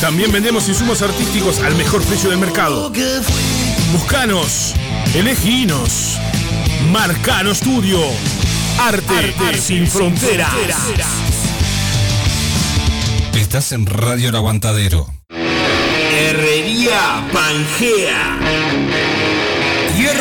También vendemos insumos artísticos al mejor precio del mercado. Buscanos, eleginos. Marcano Studio. Arte, sin, fronteras. Estás en Radio El Aguantadero. Herrería Pangea.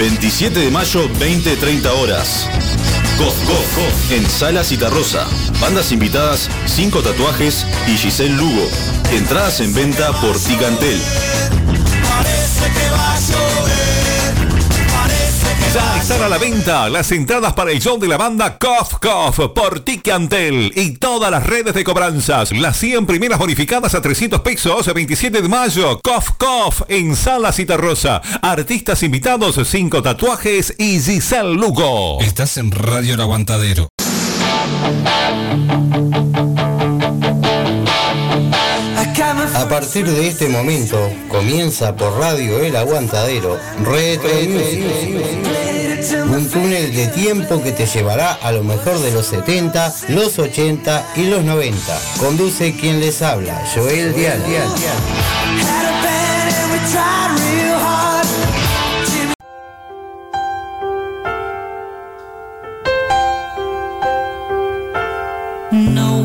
27 de mayo, 20-30 horas. Gof, Gof, Gof, en Sala Citarrosa. Bandas invitadas, 5 tatuajes y Giselle Lugo. Entradas en venta por Ticantel. Ya están a la venta las entradas para el show de la banda Cough Cough por Ticantel y todas las redes de cobranzas. Las 100 primeras bonificadas a 300 pesos, 27 de mayo. Cough Cough en Sala Citarrosa. Artistas invitados, 5 tatuajes y Giselle Lugo. Estás en Radio El Aguantadero. A partir de este momento comienza por Radio El Aguantadero Retro. Un túnel de tiempo que te llevará a lo mejor de los 70, los 80 y los 90. Conduce quien les habla, Joel Dial. No,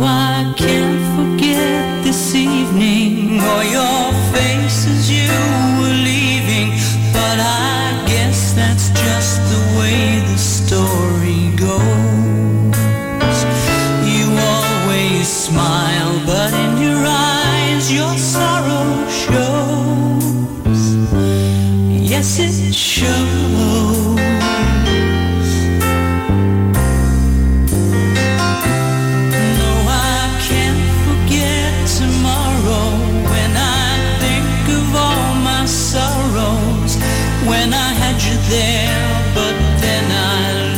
for your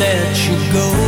let you go.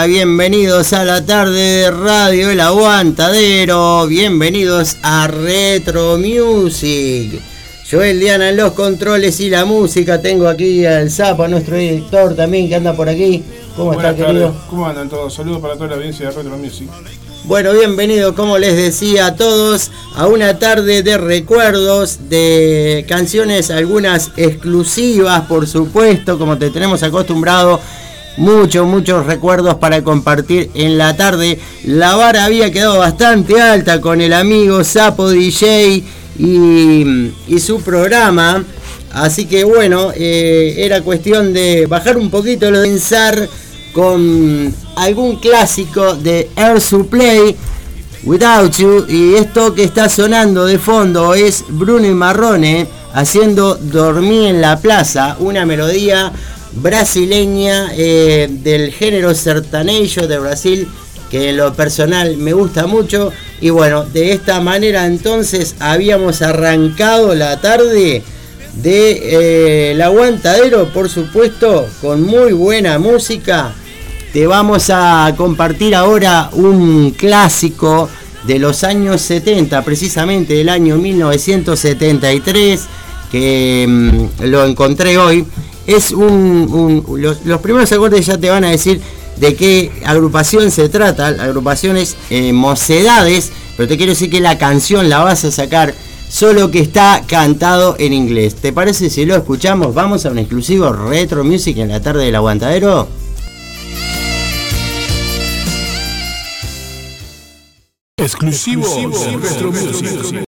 Hola, bienvenidos a la tarde de Radio El Aguantadero, bienvenidos a Retro Music. Joel Diana en los controles y la música, tengo aquí al Zapa, nuestro director también que anda por aquí. ¿Cómo Buenas está querido? ¿Cómo andan todos? Saludos para toda la audiencia de Retro Music. Bueno, bienvenido, como les decía a todos, a una tarde de recuerdos, de canciones, algunas exclusivas, por supuesto, como te tenemos acostumbrado. Muchos, muchos recuerdos para compartir en la tarde. La vara había quedado bastante alta con el amigo Sapo DJ y, su programa. Así que bueno, eh, era cuestión de bajar un poquito lo de pensar con algún clásico de Air Supply, Without You. Y esto que está sonando de fondo es Bruno y Marrone haciendo Dormí en la Plaza, una melodía brasileña eh, del género sertanejo de Brasil que en lo personal me gusta mucho. Y bueno de esta manera entonces habíamos arrancado la tarde de eh, el aguantadero por supuesto con muy buena música. Te vamos a compartir ahora un clásico de los años 70 precisamente del año 1973 que mm, lo encontré hoy es un, un- los, los primeros acordes ya te van a decir de qué agrupación se trata. La agrupación es eh, Mocedades, pero te quiero decir que la canción la vas a sacar solo que está cantado en inglés. ¿Te parece si lo escuchamos? Vamos a un exclusivo Retro Music en la tarde del aguantadero. Exclusivo, Retro Music.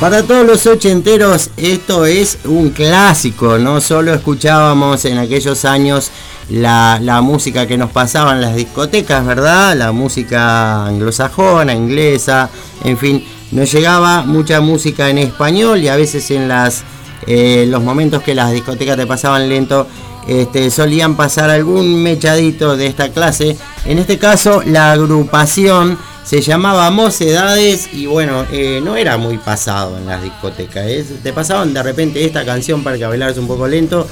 Para todos los ochenteros, esto es un clásico. No solo escuchábamos en aquellos años la, música que nos pasaba en las discotecas, ¿verdad? La música anglosajona, inglesa, en fin, nos llegaba mucha música en español y a veces en las eh, los momentos que las discotecas te pasaban lento, este, solían pasar algún mechadito de esta clase. En este caso, la agrupación se llamaba Mocedades y bueno, eh, no era muy pasado en las discotecas. es- te pasaban de repente esta canción para que bailaras un poco lento.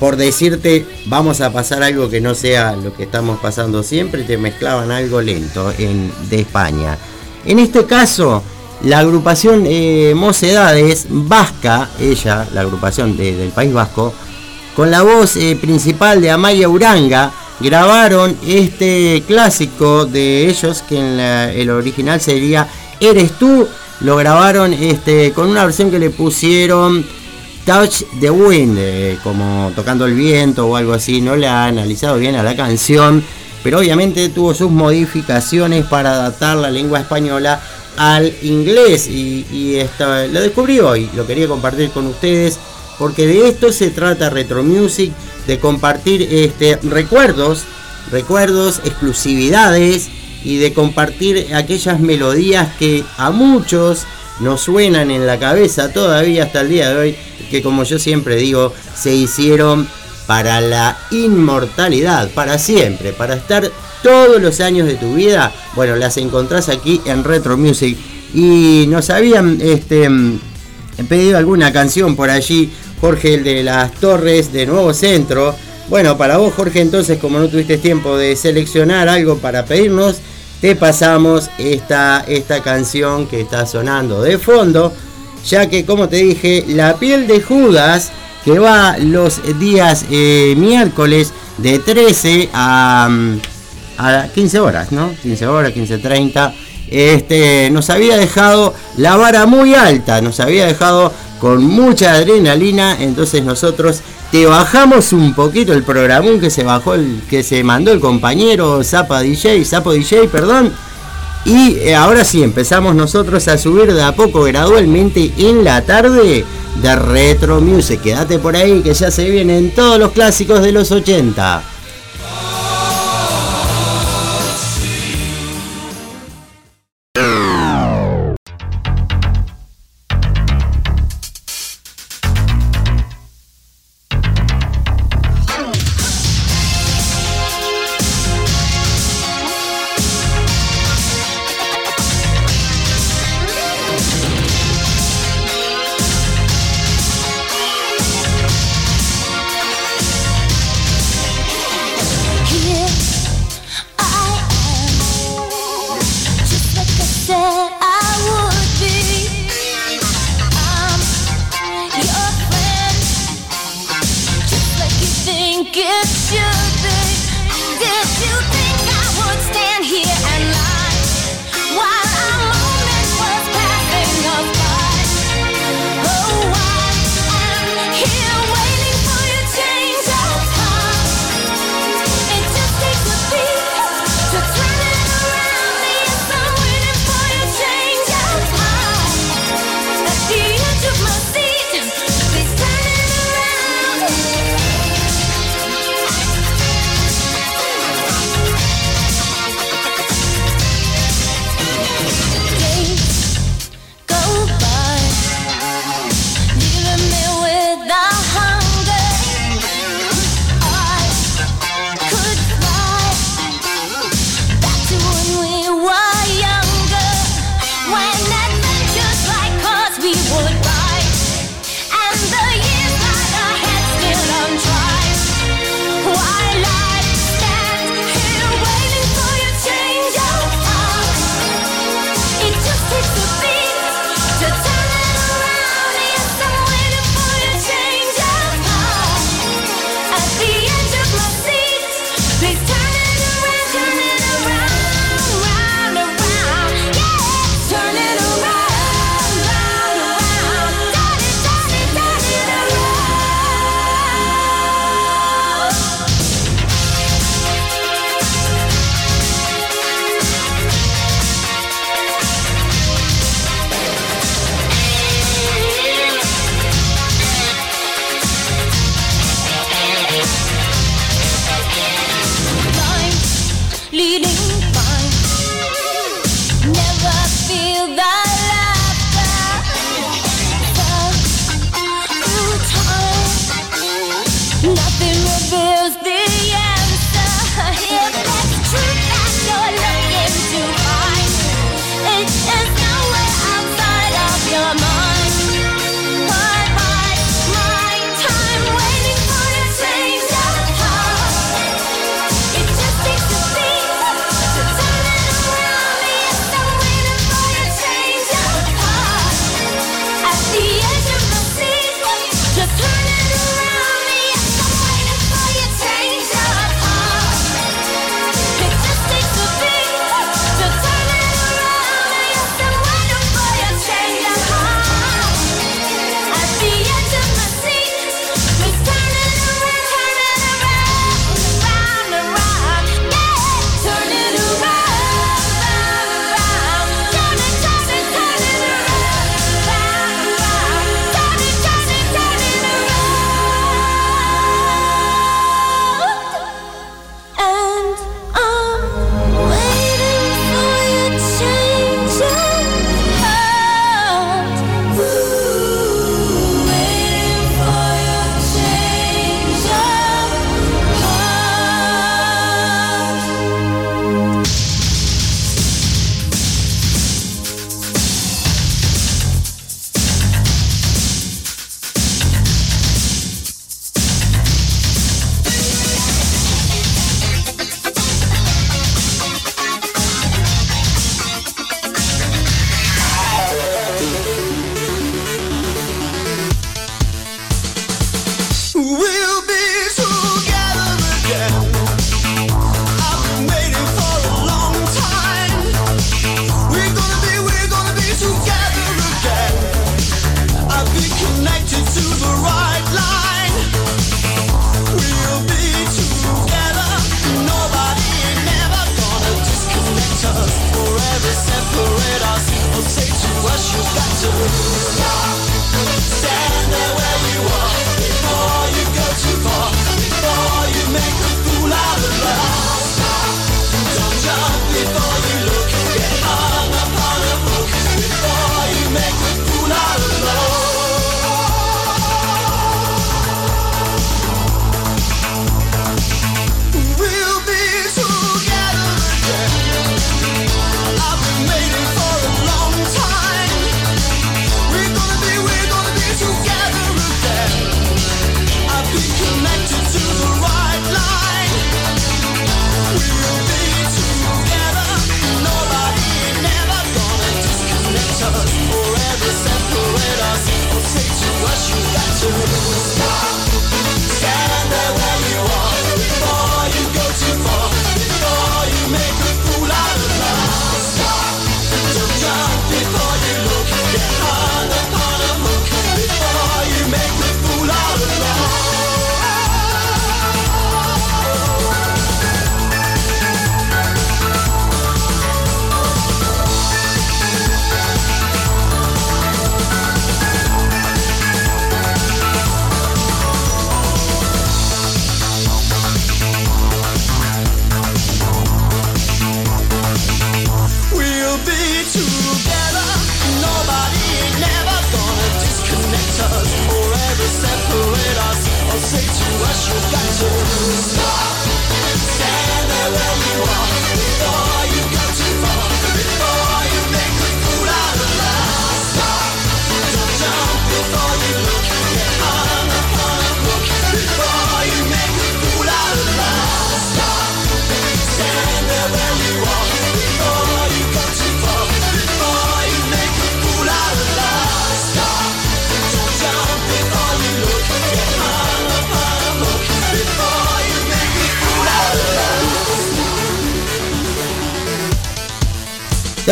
Por decirte, vamos a pasar algo que no sea lo que estamos pasando siempre, te mezclaban algo lento en, de España. En este caso, la agrupación eh, Mocedades Vasca, ella, la agrupación de- del País Vasco, con la voz eh, principal de Amaya Uranga, grabaron este clásico de ellos, que en la- el original sería Eres tú, lo grabaron este, con una versión que le pusieron Touch the Wind, eh, como tocando el viento o algo así, no le ha analizado bien a la canción, pero obviamente tuvo sus modificaciones para adaptar la lengua española al inglés y, y esto lo descubrí hoy, lo quería compartir con ustedes porque de esto se trata Retro Music, de compartir este, recuerdos, recuerdos, exclusividades y de compartir aquellas melodías que a muchos nos suenan en la cabeza todavía hasta el día de hoy, que como yo siempre digo, se hicieron para la inmortalidad, para siempre, para estar todos los años de tu vida. Bueno, las encontrás aquí en Retro Music. Y nos habían este, pedido alguna canción por allí, Jorge, el de las Torres de Nuevo Centro. Bueno, para vos, Jorge, entonces, como no tuviste tiempo de seleccionar algo para pedirnos, te pasamos esta, esta canción que está sonando de fondo, ya que, como te dije, La piel de Judas, que va los días eh, miércoles de 13 a, a 15 horas, ¿no? 15 horas, 15.30. Este, nos había dejado la vara muy alta, nos había dejado con mucha adrenalina, entonces nosotros te bajamos un poquito el programón que se bajó el que se mandó el compañero Zapa DJ, Sapo DJ, perdón. Y eh, ahora sí, empezamos nosotros a subir de a poco gradualmente en la tarde de Retro Music. Quédate por ahí que ya se vienen todos los clásicos de los 80.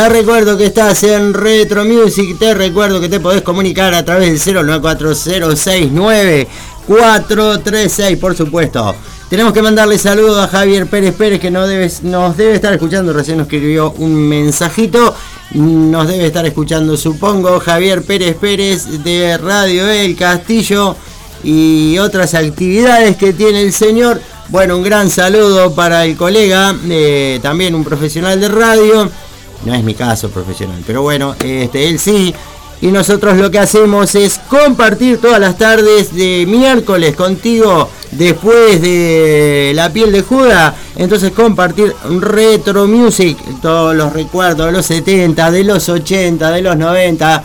Te recuerdo que estás en Retro Music, te recuerdo que te podés comunicar a través del 094069 436, por supuesto. Tenemos que mandarle saludos a Javier Pérez Pérez que no debes, nos debe estar escuchando, recién nos escribió un mensajito, nos debe estar escuchando supongo, Javier Pérez Pérez de Radio El Castillo y otras actividades que tiene el señor. Bueno, un gran saludo para el colega, eh, también un profesional de radio no es mi caso profesional, pero bueno, este, él sí. Y nosotros lo que hacemos es compartir todas las tardes de miércoles contigo después de La piel de Juda. Entonces compartir retro music, todos los recuerdos de los 70, de los 80, de los 90.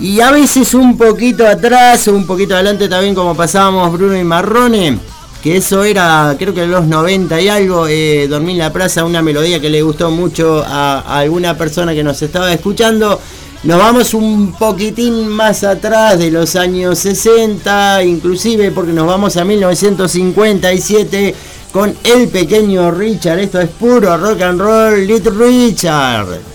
Y a veces un poquito atrás, un poquito adelante también como pasábamos Bruno y Marrone. Que eso era, creo que en los 90 y algo, eh, Dormí en la Plaza, una melodía que le gustó mucho a, a alguna persona que nos estaba escuchando. Nos vamos un poquitín más atrás de los años 60, inclusive porque nos vamos a 1957 con el pequeño Richard. Esto es puro rock and roll, Little Richard.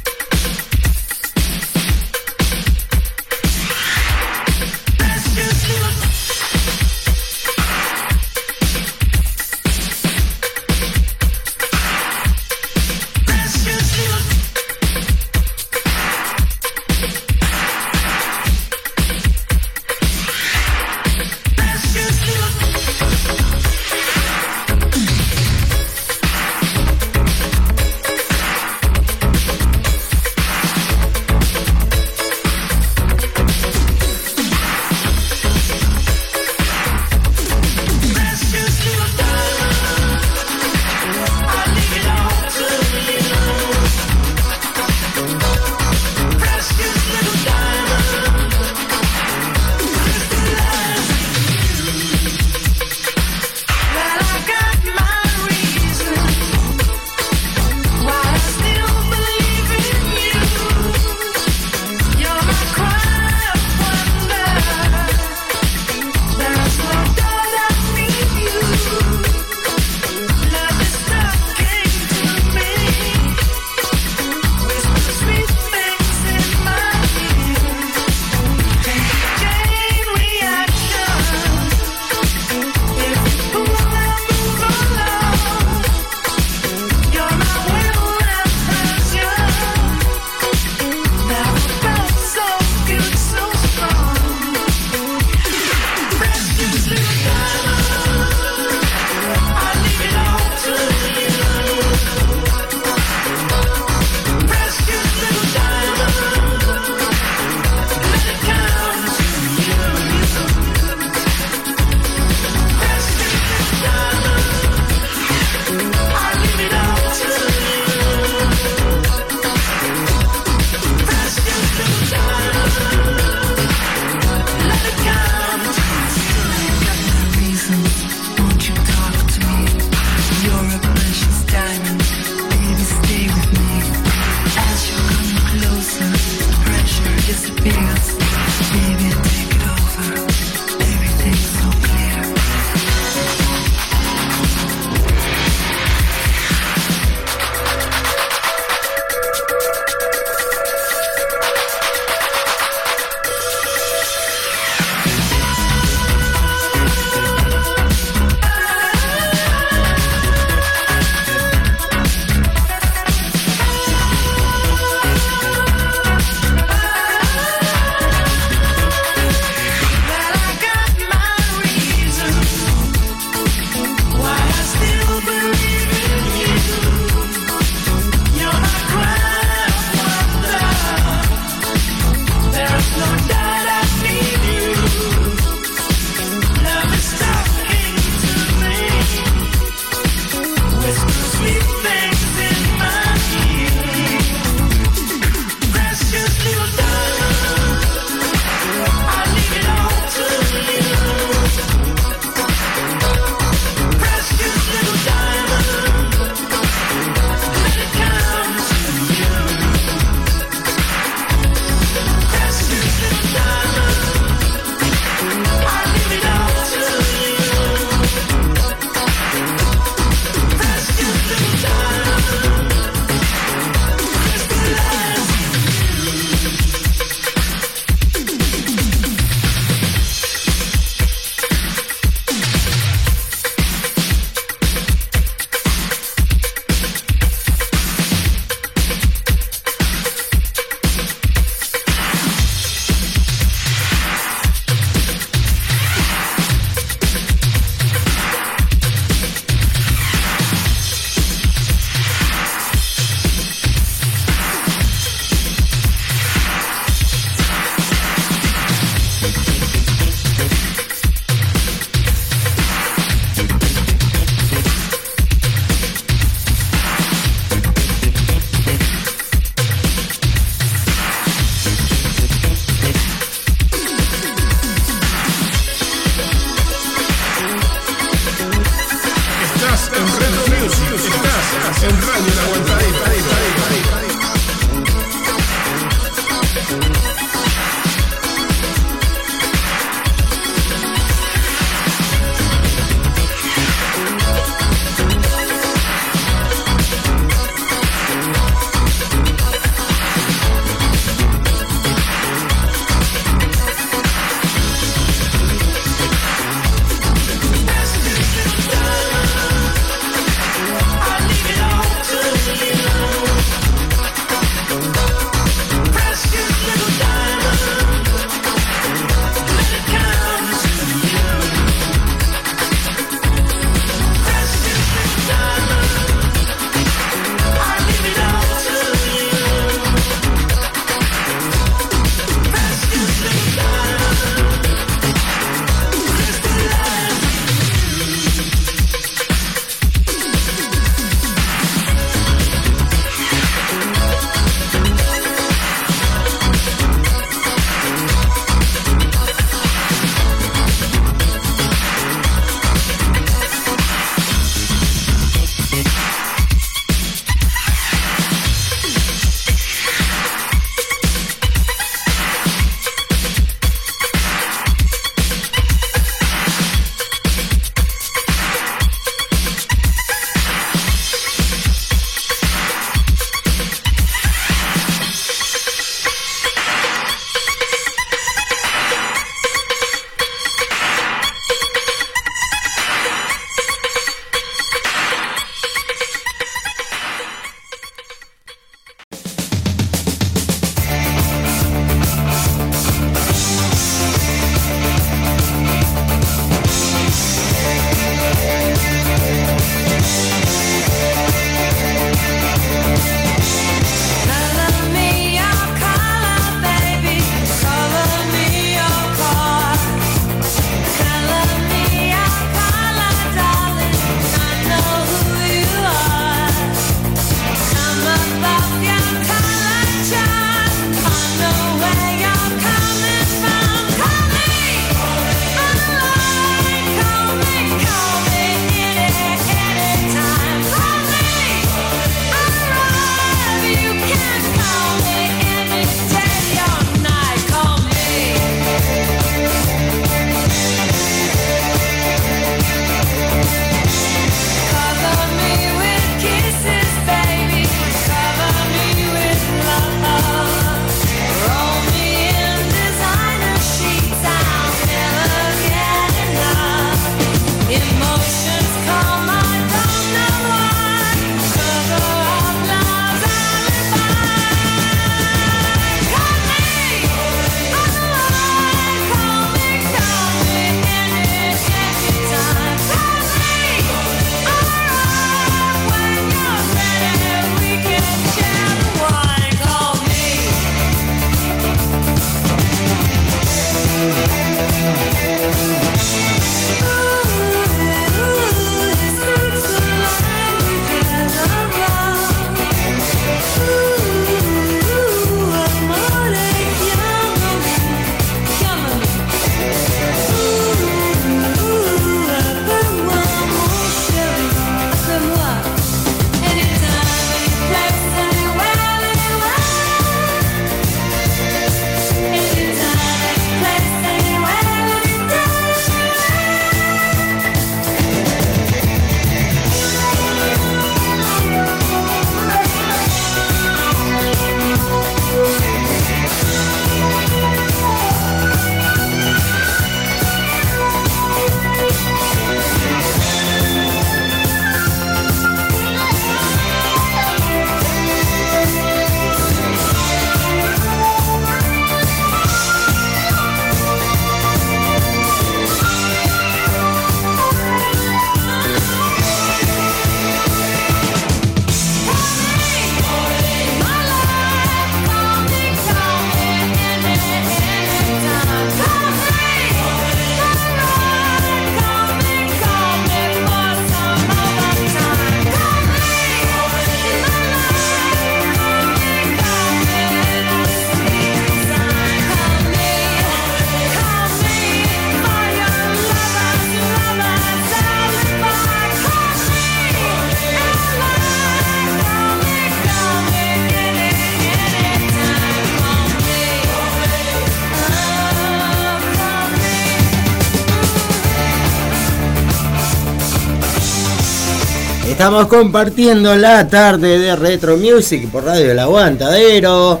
Estamos compartiendo la tarde de Retro Music por Radio El Aguantadero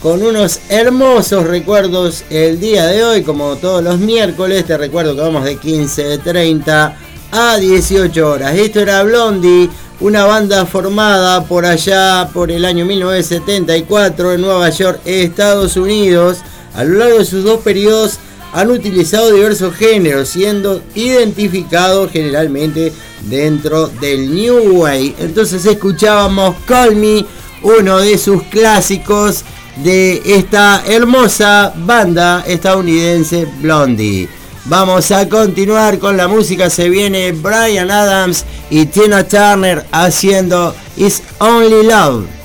con unos hermosos recuerdos el día de hoy, como todos los miércoles. Te recuerdo que vamos de 15.30 a 18 horas. Esto era Blondie, una banda formada por allá por el año 1974 en Nueva York, Estados Unidos. A lo largo de sus dos periodos han utilizado diversos géneros, siendo identificados generalmente dentro del New Way. Entonces escuchábamos Call Me, uno de sus clásicos de esta hermosa banda estadounidense Blondie. Vamos a continuar con la música, se viene Brian Adams y Tina Turner haciendo It's Only Love.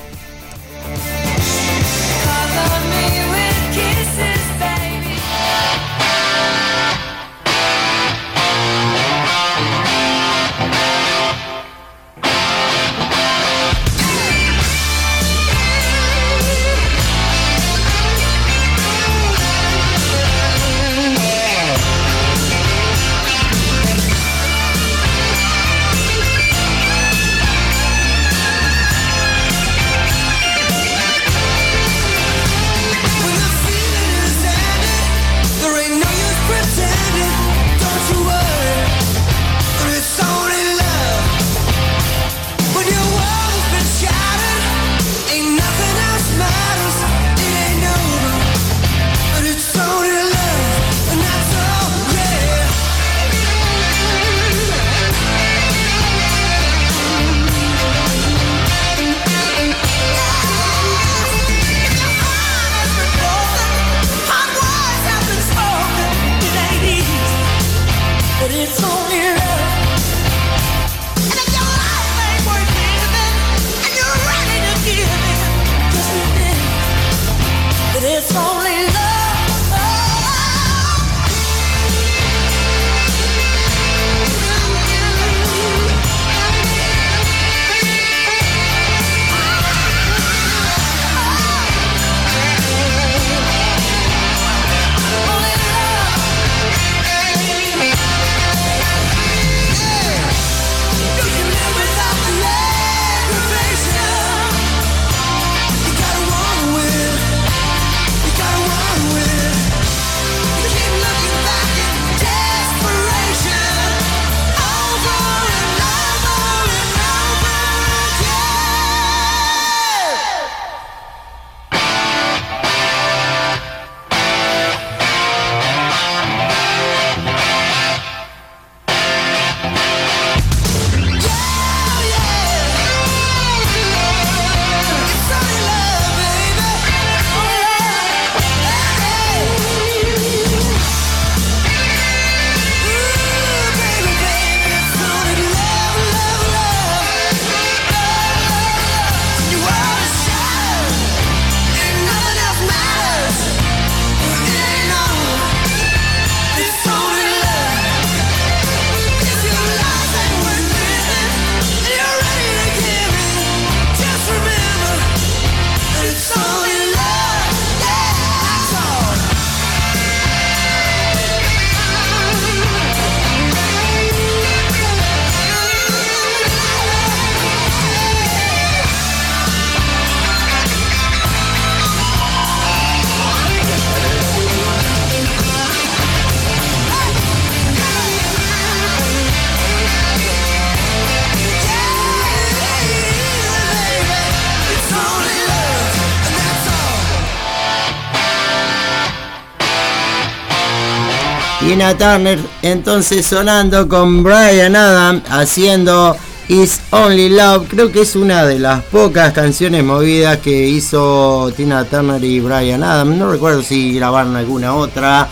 Tina Turner entonces sonando con Brian Adams haciendo Is Only Love. Creo que es una de las pocas canciones movidas que hizo Tina Turner y Brian Adams. No recuerdo si grabaron alguna otra.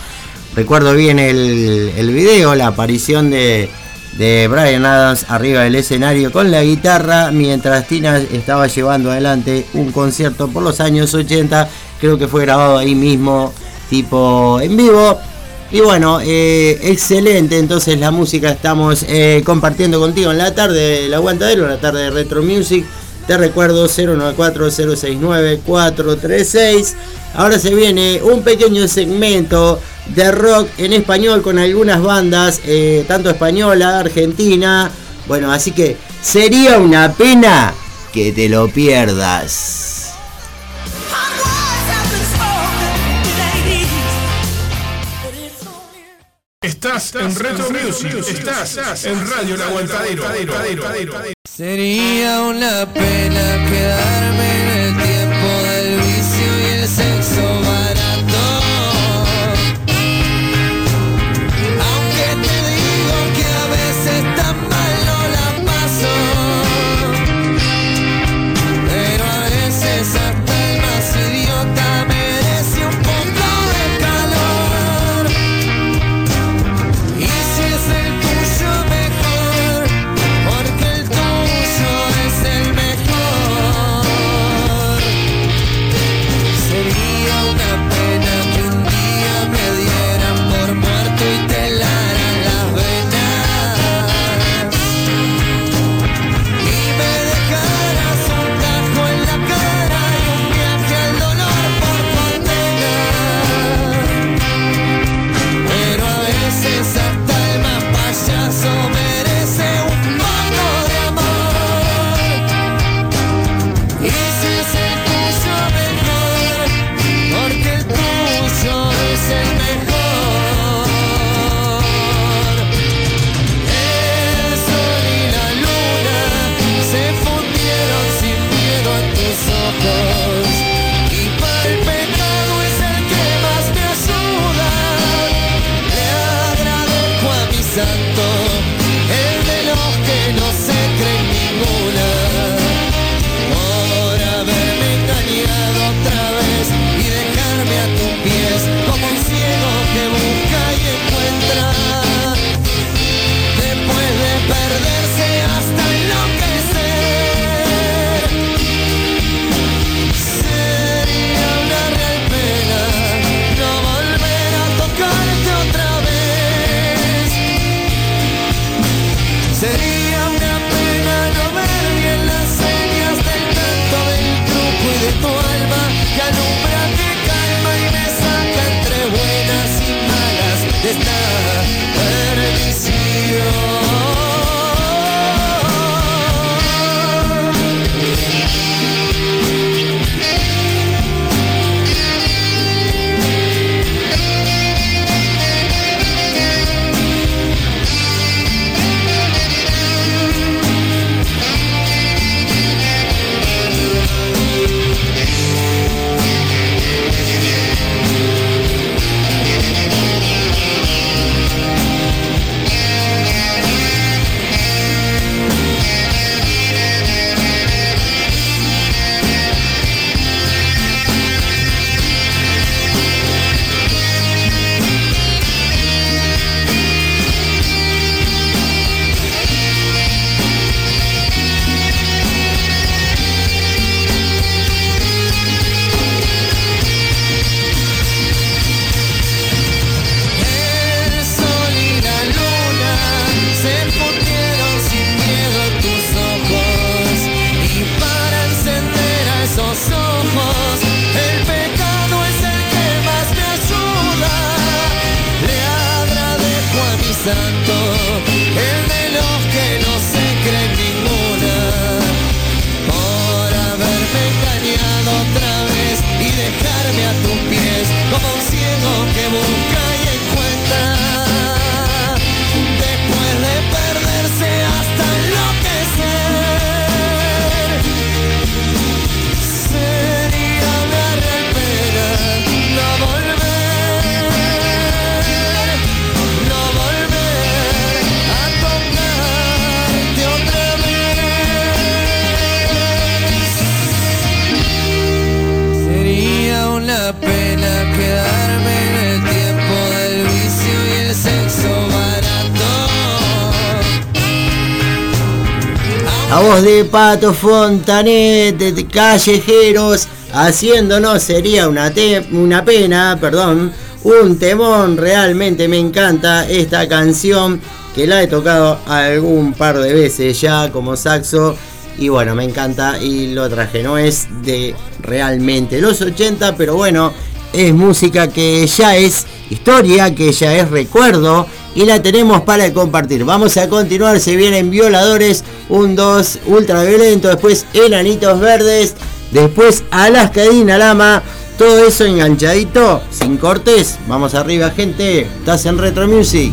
Recuerdo bien el, el video, la aparición de, de Brian Adams arriba del escenario con la guitarra mientras Tina estaba llevando adelante un concierto por los años 80. Creo que fue grabado ahí mismo, tipo en vivo. Y bueno, eh, excelente, entonces la música estamos eh, compartiendo contigo en la tarde del aguantadero, la tarde de Retro Music. Te recuerdo 094-069-436. Ahora se viene un pequeño segmento de rock en español con algunas bandas, eh, tanto española, argentina. Bueno, así que sería una pena que te lo pierdas. Estás, en Retro, Retro Music, Estás, estás en Radio El Aguantadero. Sería una pena quedarme en el... Pato Fontanet, callejeros, haciéndonos sería una, una pena, perdón, un temón, realmente me encanta esta canción que la he tocado algún par de veces ya como saxo. Y bueno, me encanta y lo traje, no es de realmente los 80, pero bueno, es música que ya es historia, que ya es recuerdo y la tenemos para compartir. Vamos a continuar, se vienen violadores un 2 ultra violento, después Enanitos Verdes, después Alaska Dinalama, todo eso enganchadito, sin cortes, vamos arriba gente, estás en Retro Music.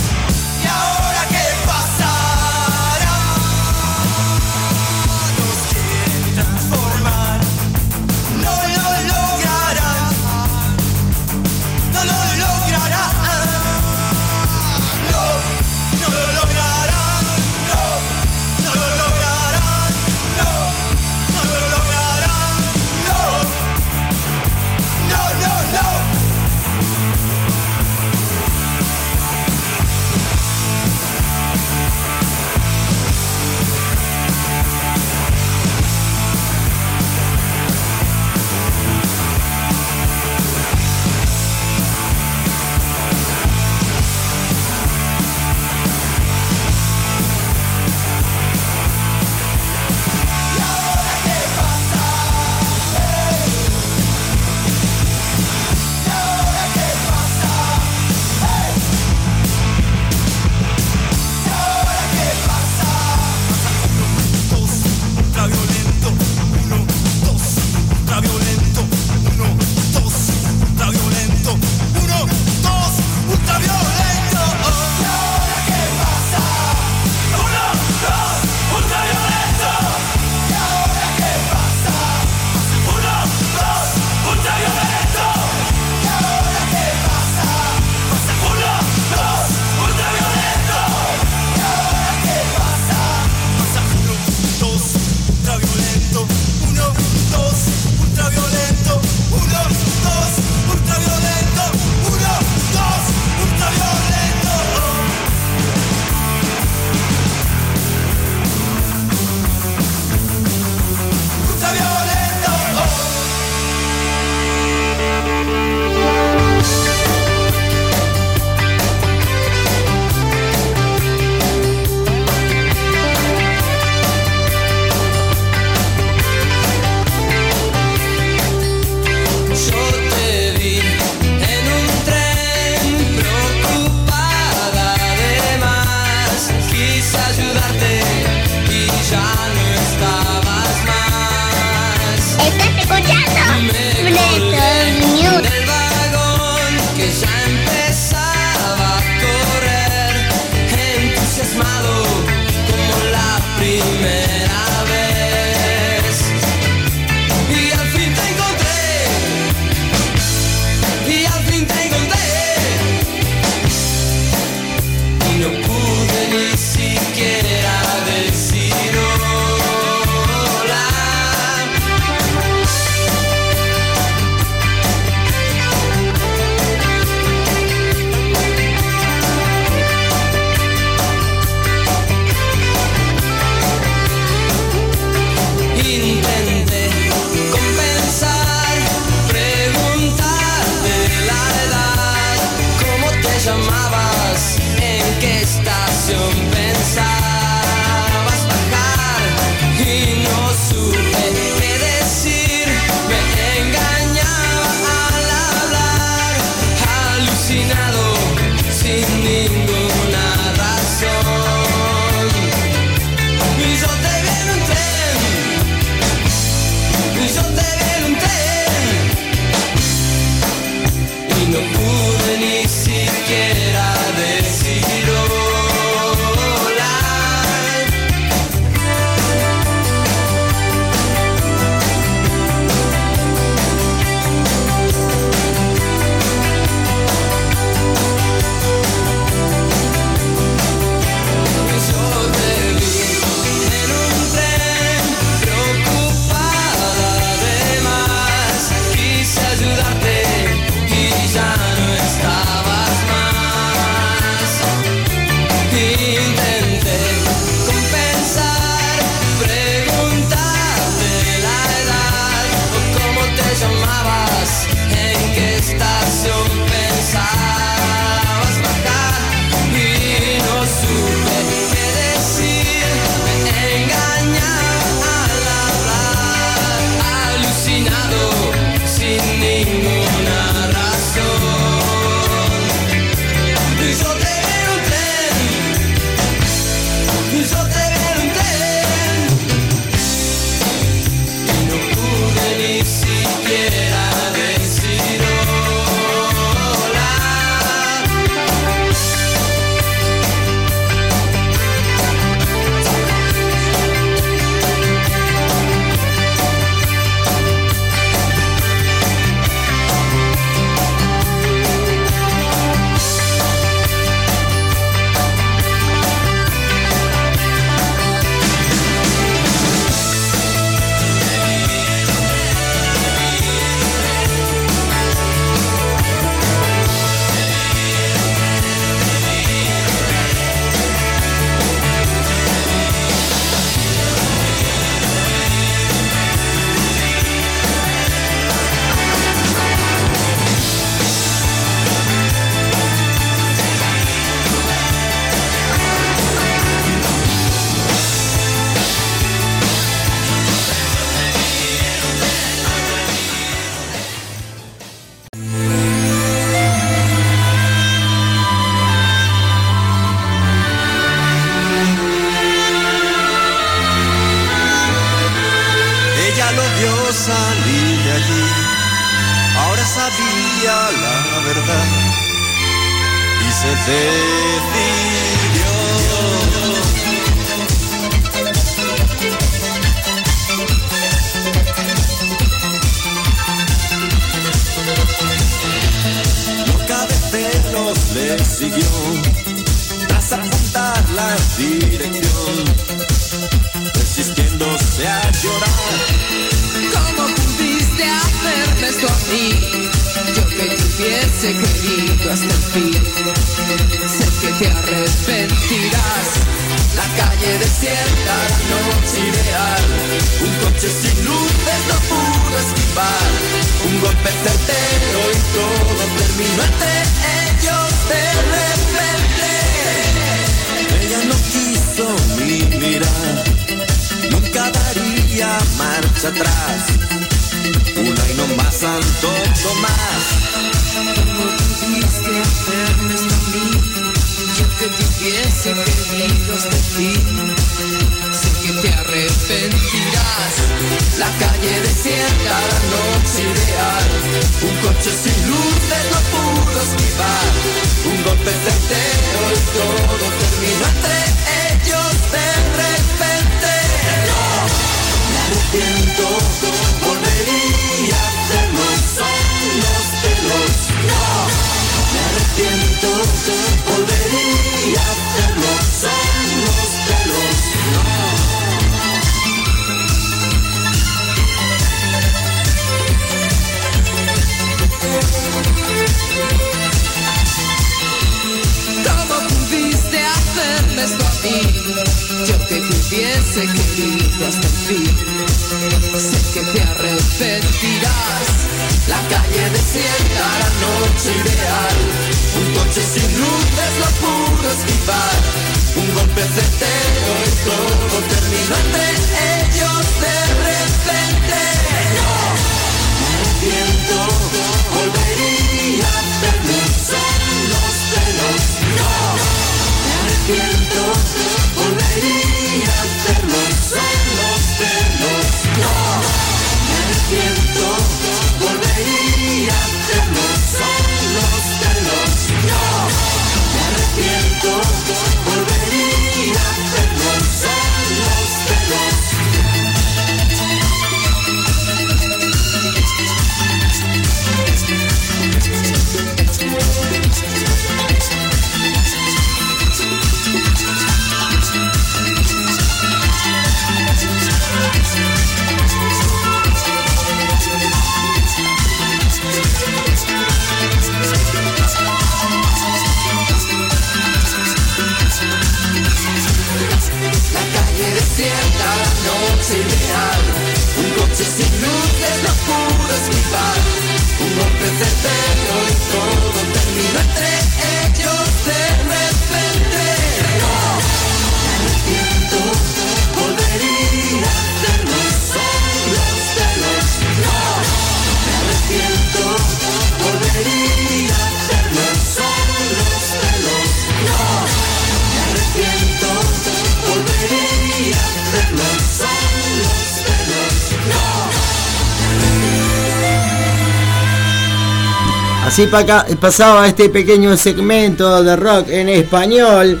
Pasaba este pequeño segmento de rock en español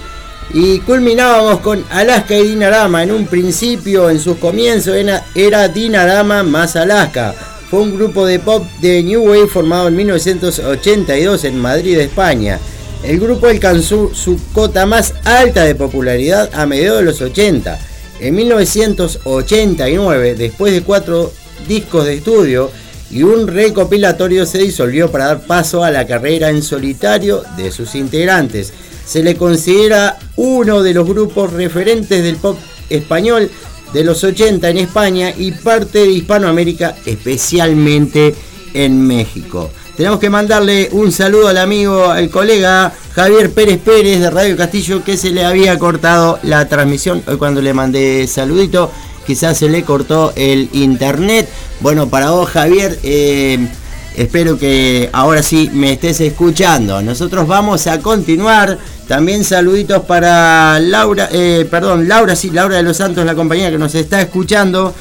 y culminábamos con Alaska y Dinarama. En un principio, en sus comienzos, era Dinarama más Alaska. Fue un grupo de pop de New Wave formado en 1982 en Madrid, España. El grupo alcanzó su cota más alta de popularidad a mediados de los 80. En 1989, después de cuatro discos de estudio, y un recopilatorio se disolvió para dar paso a la carrera en solitario de sus integrantes. Se le considera uno de los grupos referentes del pop español de los 80 en España y parte de Hispanoamérica, especialmente en México. Tenemos que mandarle un saludo al amigo, al colega Javier Pérez Pérez de Radio Castillo que se le había cortado la transmisión. Hoy cuando le mandé saludito, quizás se le cortó el internet. Bueno, para vos Javier, eh, espero que ahora sí me estés escuchando. Nosotros vamos a continuar. También saluditos para Laura, eh, perdón, Laura, sí, Laura de los Santos, la compañía que nos está escuchando.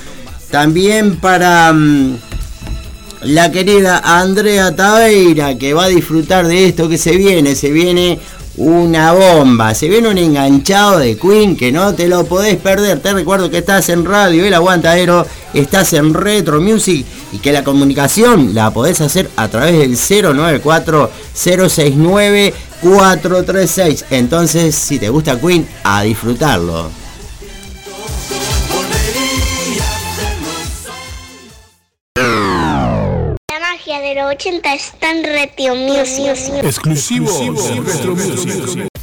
También para mm, la querida Andrea Taveira, que va a disfrutar de esto que se viene. Se viene una bomba, se viene un enganchado de Queen que no te lo podés perder. Te recuerdo que estás en Radio El Aguantadero, estás en Retro Music y que la comunicación la podés hacer a través del 094-069-436. Entonces, si te gusta Queen, a disfrutarlo. 80 está en Retio Music. Exclusivo Retro Music.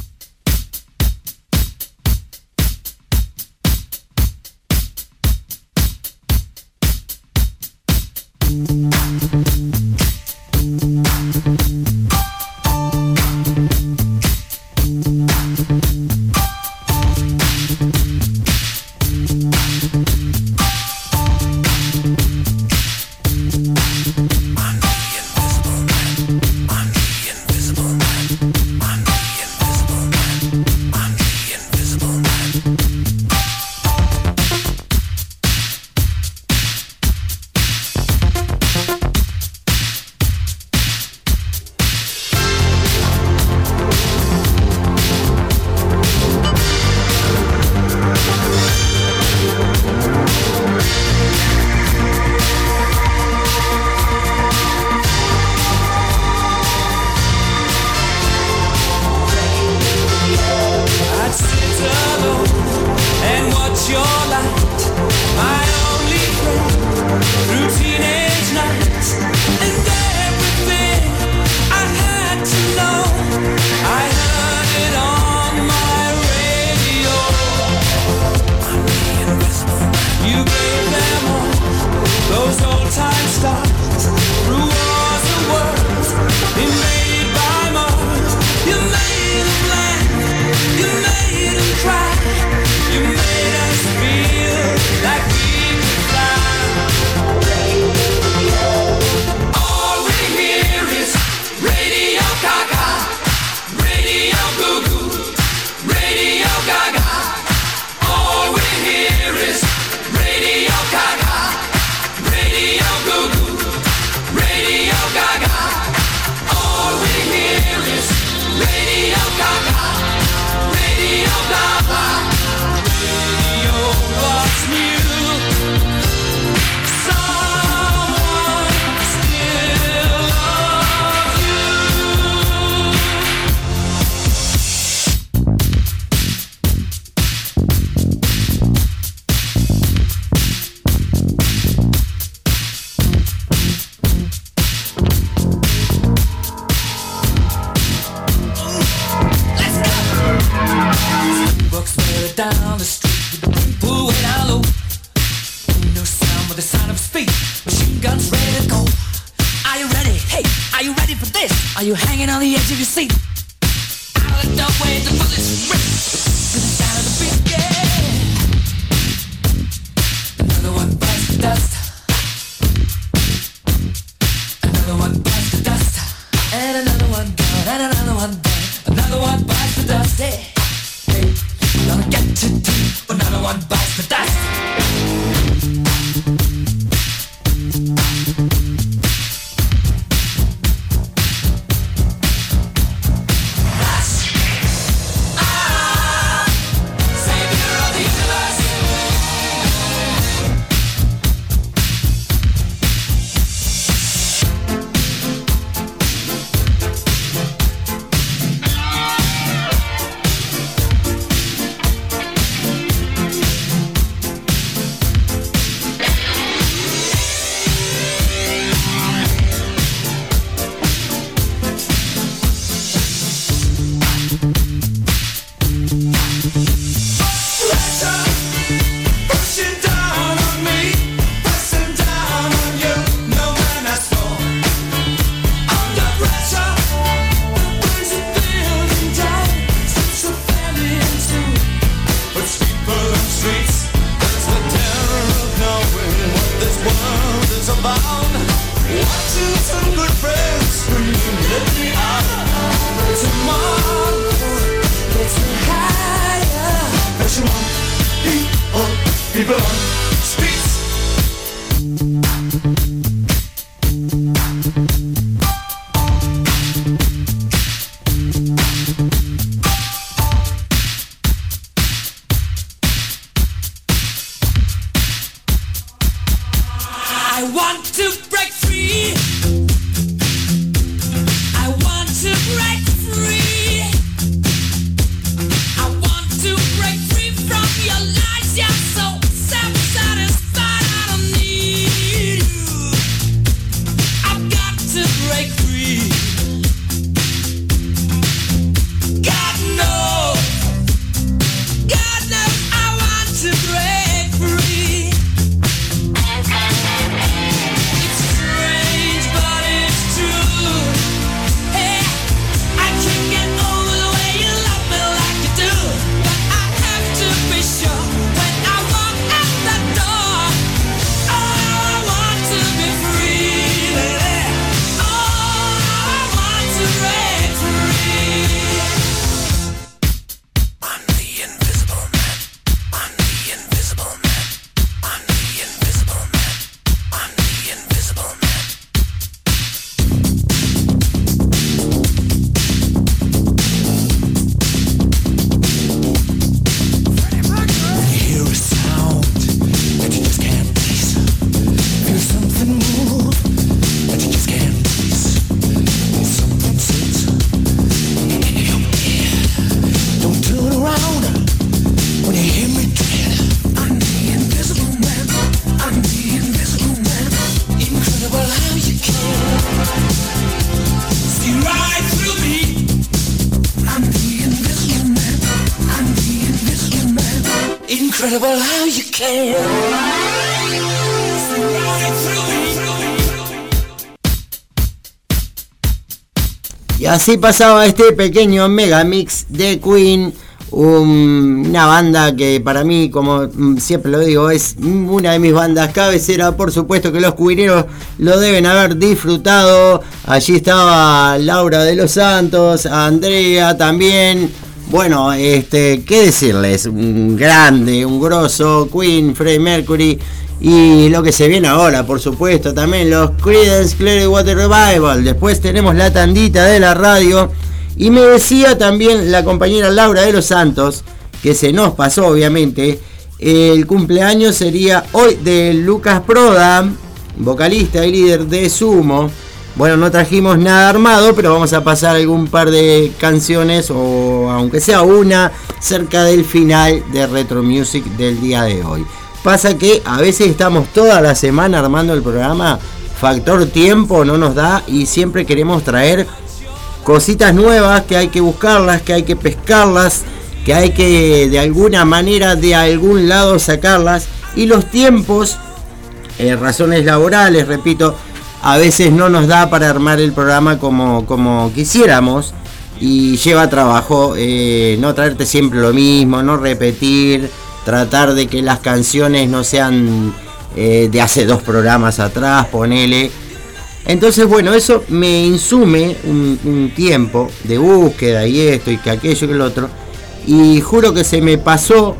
Así pasaba este pequeño megamix de Queen, un- una banda que para mí, como siempre lo digo, es una de mis bandas cabecera. Por supuesto que los cubineros lo deben haber disfrutado. Allí estaba Laura de los Santos, Andrea también. Bueno, este, qué decirles, un grande, un grosso, Queen, Freddie Mercury. Y lo que se viene ahora, por supuesto, también los Creedence Clearwater Revival. Después tenemos la tandita de la radio. Y me decía también la compañera Laura de los Santos, que se nos pasó obviamente, el cumpleaños sería hoy de Lucas Proda, vocalista y líder de Sumo. Bueno, no trajimos nada armado, pero vamos a pasar algún par de canciones, o aunque sea una, cerca del final de Retro Music del día de hoy. Pasa que a veces estamos toda la semana armando el programa, factor tiempo no nos da y siempre queremos traer cositas nuevas que hay que buscarlas, que hay que pescarlas, que hay que de alguna manera de algún lado sacarlas y los tiempos, eh, razones laborales, repito, a veces no nos da para armar el programa como, como quisiéramos y lleva trabajo eh, no traerte siempre lo mismo, no repetir, tratar de que las canciones no sean eh, de hace dos programas atrás, ponele. Entonces, bueno, eso me insume un, tiempo de búsqueda y esto y que aquello y que el otro. Y juro que se me pasó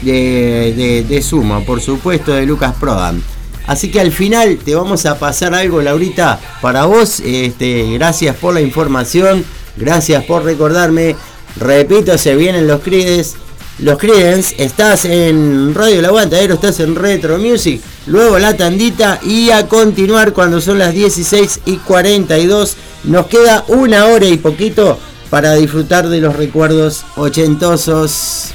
de, de, de suma, por supuesto, de Lucas Prodan. Así que al final te vamos a pasar algo, Laurita, para vos. Este, gracias por la información, gracias por recordarme. Repito, se vienen los Creedence. Los Creedence, estás en Radio El Aguantadero, estás en Retro Music, luego la tandita y a continuar cuando son las 16 y 42. Nos queda una hora y poquito para disfrutar de los recuerdos ochentosos.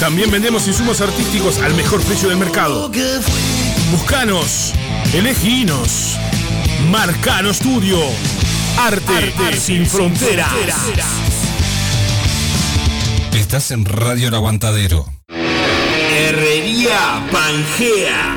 También vendemos insumos artísticos al mejor precio del mercado. Buscanos, eleginos. Marcano Studio. Arte, sin fronteras. Estás en Radio El Aguantadero. Herrería Pangea.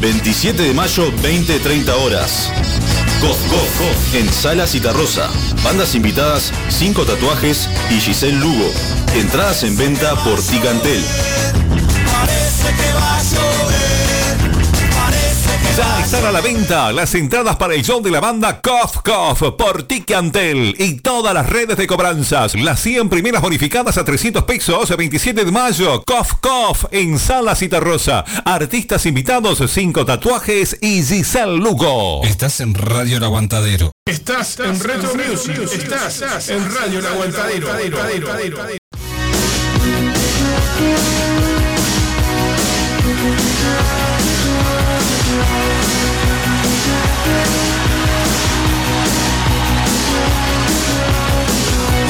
27 de mayo, 20-30 horas. Goz, Goz, Goz, en Sala Citarrosa. Bandas invitadas, 5 tatuajes y Giselle Lugo. Entradas en venta por Ticantel. Ya están a la venta las entradas para el show de la banda Cough Cough por Ticantel y todas las redes de cobranzas. Las 100 primeras bonificadas a 300 pesos, 27 de mayo. Cough Cough en Sala Citarrosa. Artistas invitados, 5 tatuajes y Giselle Lugo. Estás en Radio El Aguantadero. Estás en Retro Music. Estás en Radio El Aguantadero. I get up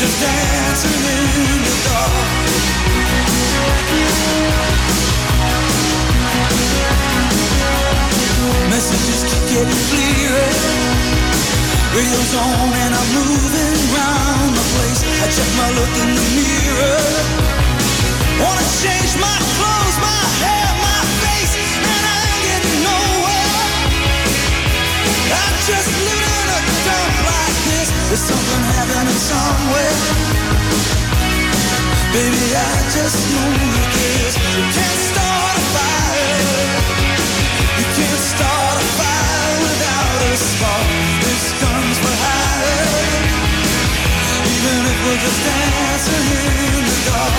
just dancing in the dark. Messages keep getting clearer. Radio's on and I'm moving round the place. I check my look in the mirror. Wanna change my clothes, my hair, There's something happening somewhere. Baby, I just know it is. You can't start a fire. You can't start a fire without a spark. This comes for hire. Even if we're just dancing in the dark.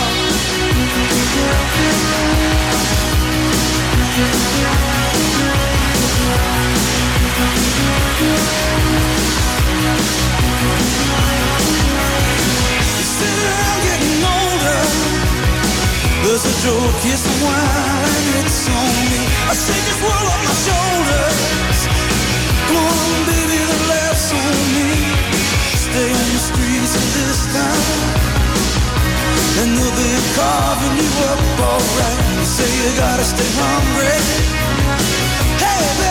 You There's a joke, here's some wine, it's on me. I shake this world off my shoulders. Come on, baby, the laughs on me. Stay on the streets of this town. And they'll be carving you up alright. Say you gotta stay hungry. Hey, baby,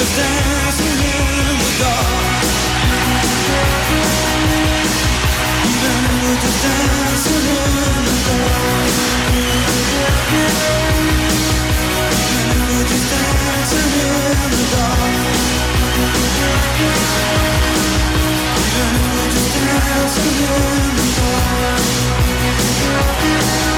just dancing in the dark. Even if we're just dancing in the dark. Even if we're just dancing in the dark. Even if we're just dancing in the dark.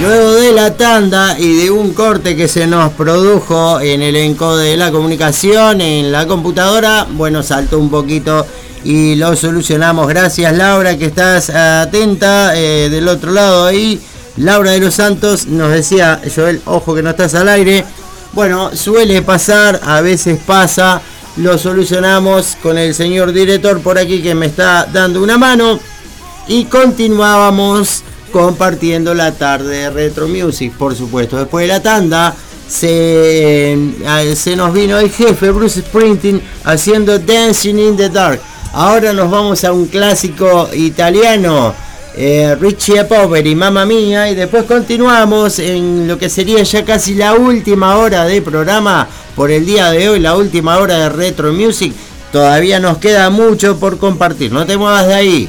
Luego de la tanda y de un corte que se nos produjo en el encode de la comunicación, en la computadora, bueno, saltó un poquito y lo solucionamos. Gracias Laura, que estás atenta eh, del otro lado ahí. Laura de los Santos nos decía, Joel, ojo que no estás al aire. Bueno, suele pasar, a veces pasa, lo solucionamos con el señor director por aquí que me está dando una mano y continuábamos compartiendo la tarde de Retro Music, por supuesto. Después de la tanda se, eh, se nos vino el jefe Bruce Springsteen haciendo Dancing in the Dark. Ahora nos vamos a un clásico italiano, eh, Richie Poveri, Mamma Mía, y después continuamos en lo que sería ya casi la última hora de programa por el día de hoy, la última hora de Retro Music. Todavía nos queda mucho por compartir, no te muevas de ahí.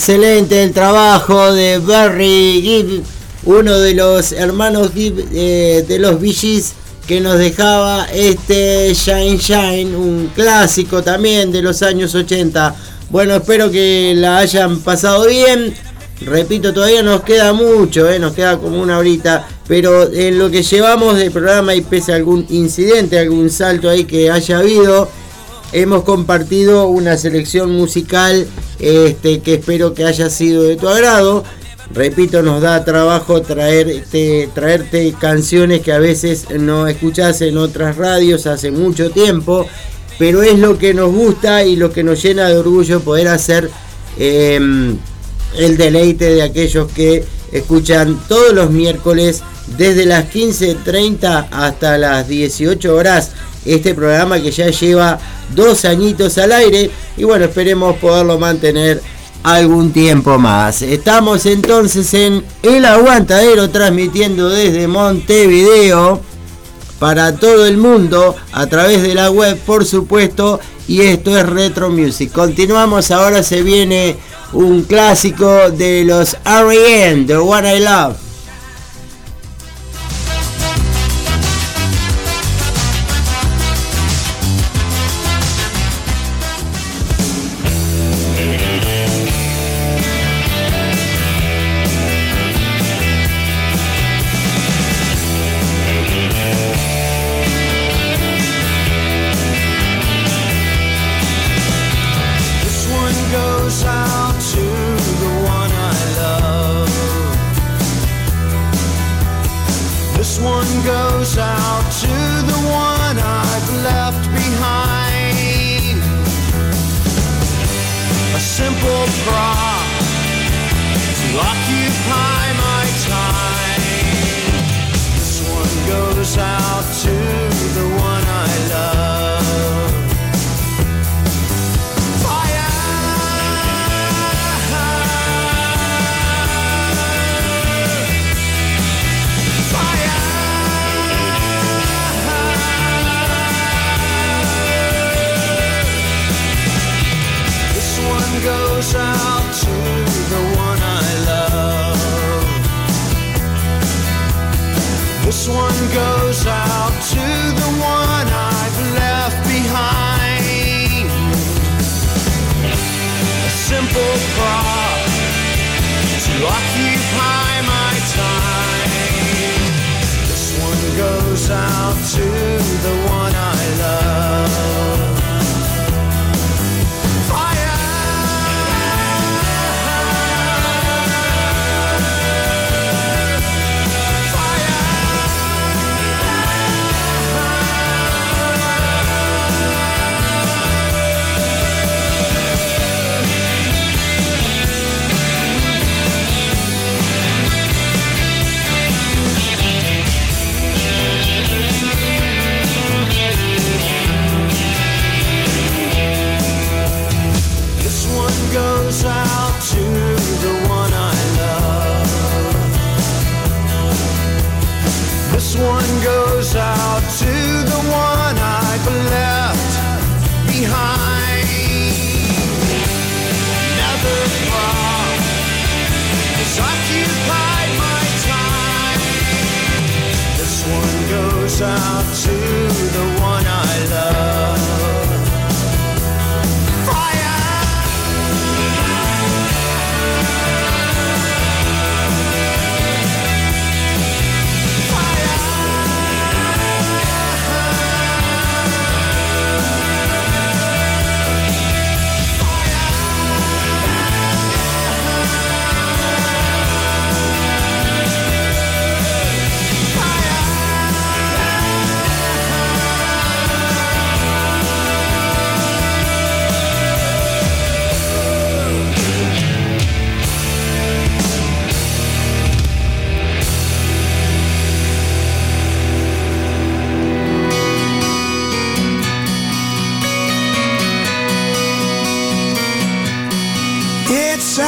Excelente el trabajo de Barry Gibb, uno de los hermanos Gibb eh, de los VGs que nos dejaba este Shine Shine, un clásico también de los años 80. Bueno, espero que la hayan pasado bien. Repito, todavía nos queda mucho, eh, nos queda como una horita, pero en lo que llevamos del programa y pese a algún incidente, algún salto ahí que haya habido, hemos compartido una selección musical este, que espero que haya sido de tu agrado. Repito, nos da trabajo traerte, traerte canciones que a veces no escuchás en otras radios hace mucho tiempo, pero es lo que nos gusta y lo que nos llena de orgullo poder hacer em, el deleite de aquellos que escuchan todos los miércoles desde las 15.30 hasta las 18 horas este programa que ya lleva dos añitos al aire y bueno, esperemos poderlo mantener algún tiempo más. Estamos entonces en El Aguantadero transmitiendo desde Montevideo para todo el mundo a través de la web, por supuesto, y esto es Retro Music. Continuamos, ahora se viene un clásico de los R.E.M., The One I Love. Time. This one goes out to the out to It's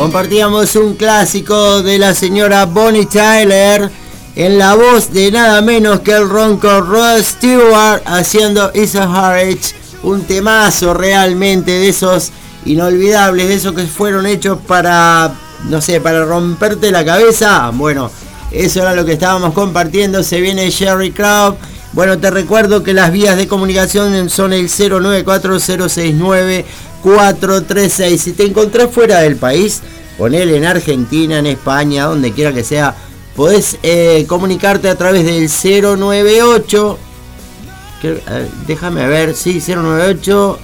compartíamos un clásico de la señora Bonnie Tyler en la voz de nada menos que el ronco Rod Stewart haciendo Isa Harridge, un temazo realmente de esos inolvidables, de esos que fueron hechos para, no sé, para romperte la cabeza. Bueno, eso era lo que estábamos compartiendo. Se viene Jerry Crow. Bueno, te recuerdo que las vías de comunicación son el 094-069-436. Si te encontrás fuera del país, ponele en Argentina, en España, donde quiera que sea, podés eh, comunicarte a través del 098. que- ver, déjame ver, sí, 098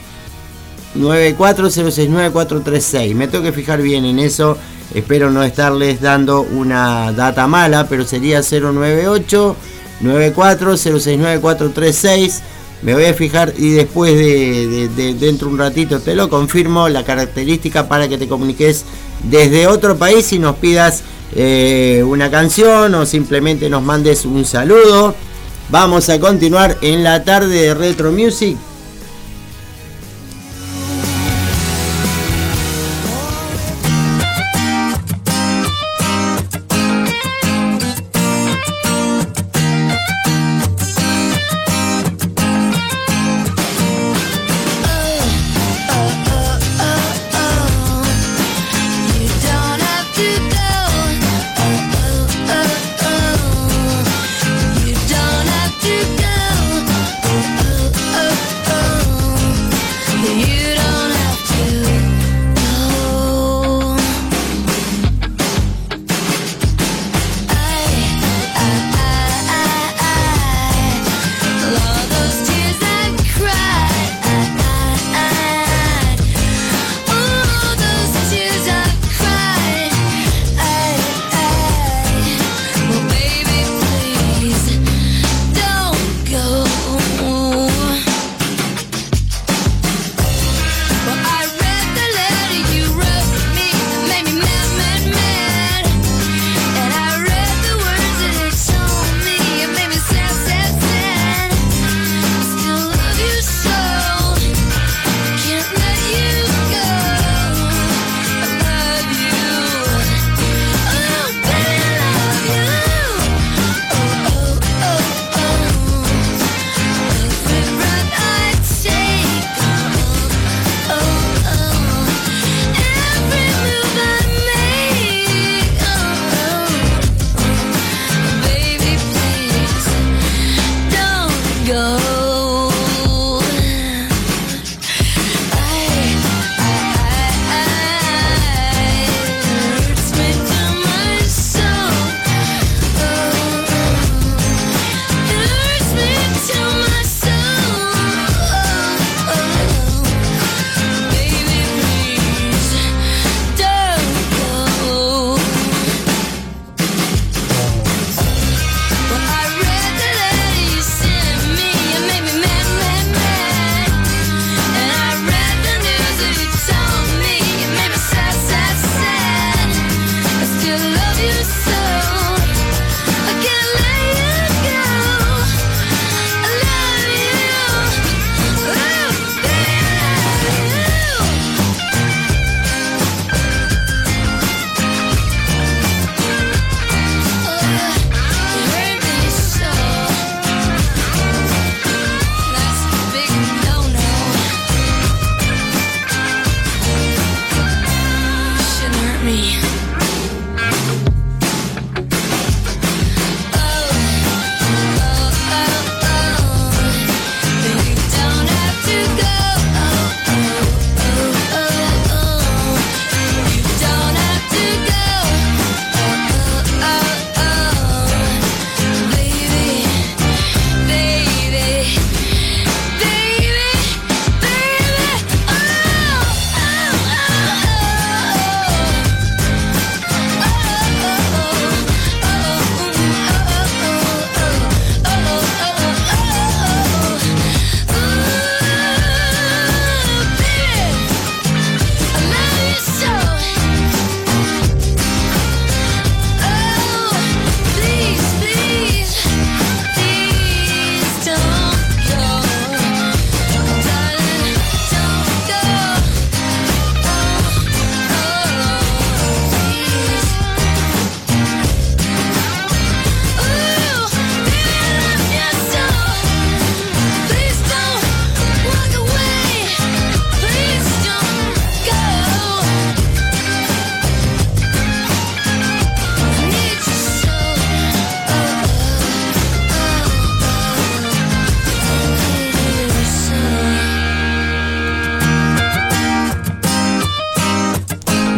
94069-436. Me tengo que fijar bien en eso. Espero no estarles dando una data mala, pero sería 098 94069-436. Me voy a fijar y después de, de- de- dentro de un ratito te lo confirmo la característica para que te comuniques desde otro país y nos pidas eh, una canción o simplemente nos mandes un saludo. Vamos a continuar en la tarde de Retro Music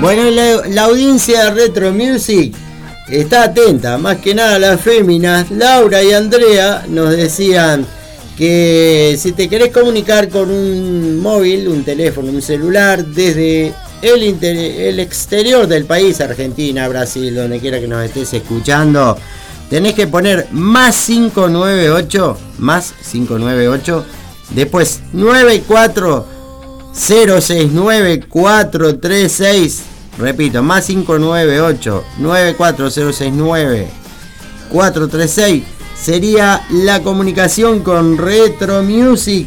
Bueno, la, audiencia de Retro Music está atenta, más que nada las féminas. Laura y Andrea nos decían que si te querés comunicar con un móvil, un teléfono, un celular, desde el, inter- el exterior del país, Argentina, Brasil, donde quiera que nos estés escuchando, tenés que poner más 598, más 598, después 94 069436 repito más 598 94069 436 sería la comunicación con Retro Music.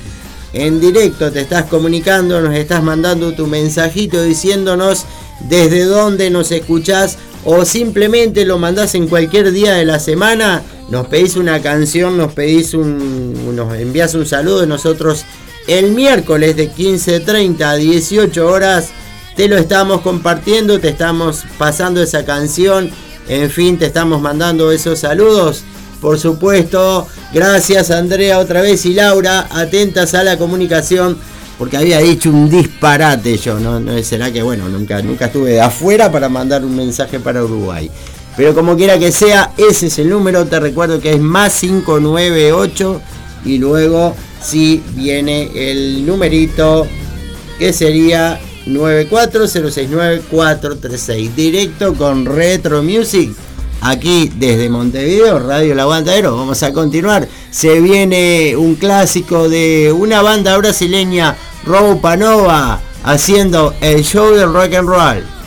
En directo te estás comunicando nos estás mandando tu mensajito diciéndonos desde dónde nos escuchás o simplemente lo mandás en cualquier día de la semana. Nos pedís una canción nos pedís un nos envías un saludo. Nosotros el miércoles de 15.30 a 18 horas te lo estamos compartiendo, te estamos pasando esa canción, en fin, te estamos mandando esos saludos. Por supuesto, gracias Andrea otra vez y Laura, atentas a la comunicación, porque había dicho un disparate yo, ¿no? ¿No será que bueno, nunca, nunca estuve de afuera para mandar un mensaje para Uruguay. Pero como quiera que sea, ese es el número, te recuerdo que es más 598 y luego si viene el numerito que sería 94069-436 directo con Retro Music. Aquí desde Montevideo Radio El Aguantadero. Vamos a continuar. Se viene un clásico de una banda brasileña Roupa haciendo el show del rock and roll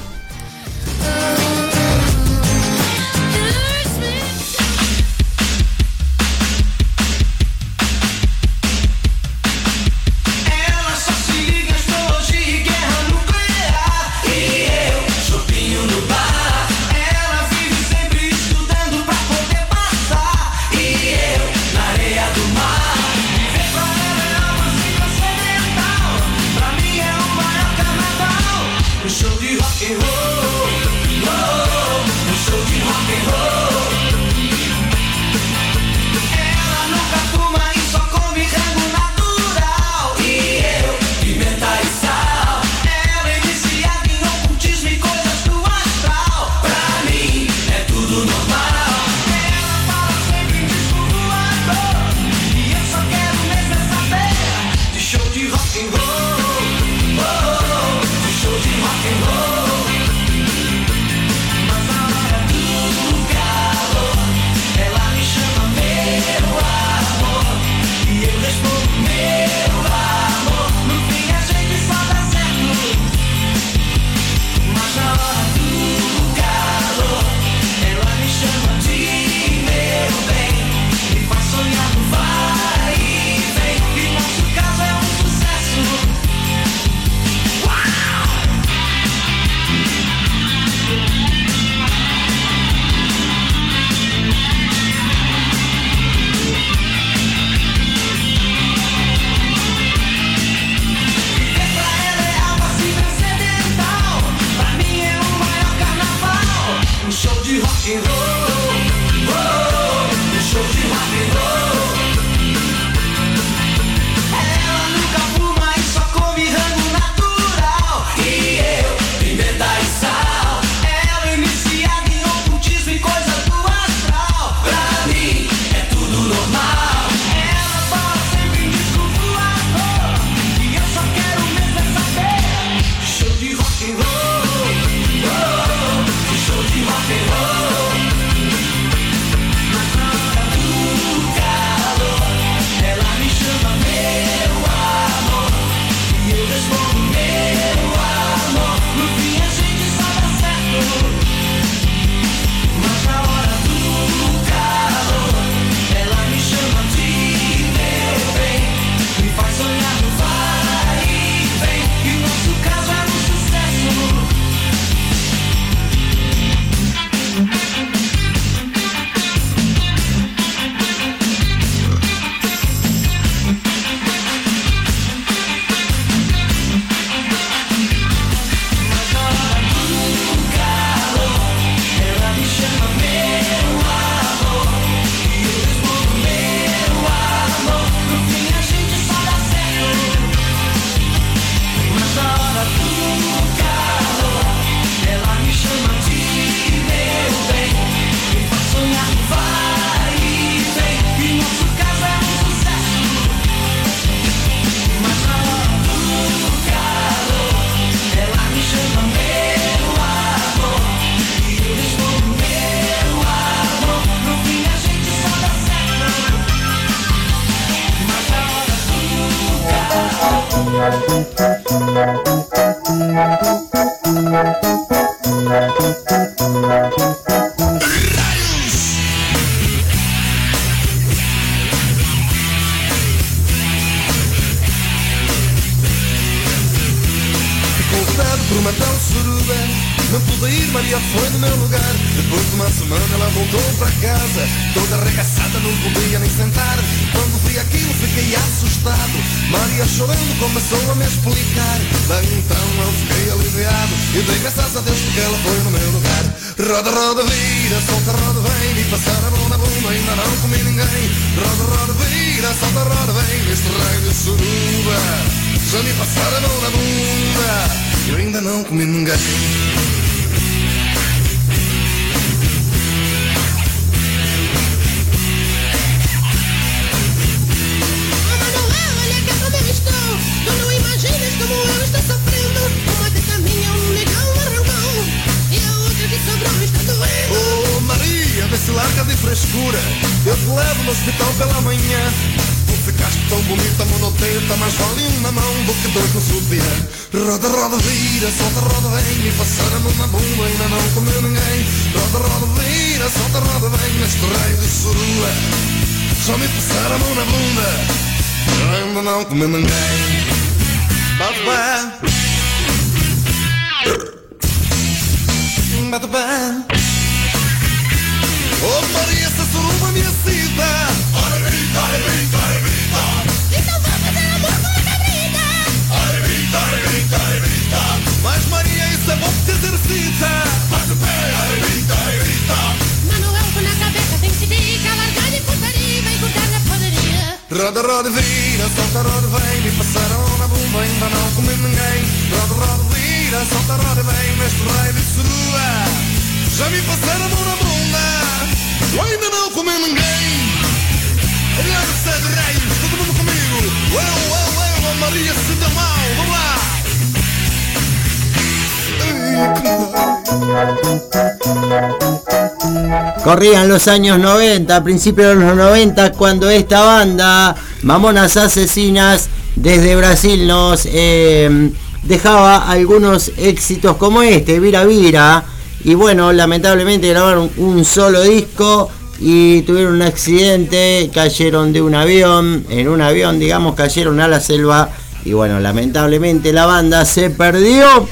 años 90, a principios de los 90, cuando esta banda, Mamonas Asesinas, desde Brasil nos eh, dejaba algunos éxitos como este, Vira Vira. Y bueno, lamentablemente grabaron un solo disco y tuvieron un accidente, cayeron de un avión, en un avión, digamos, cayeron a la selva. Y bueno, lamentablemente la banda se perdió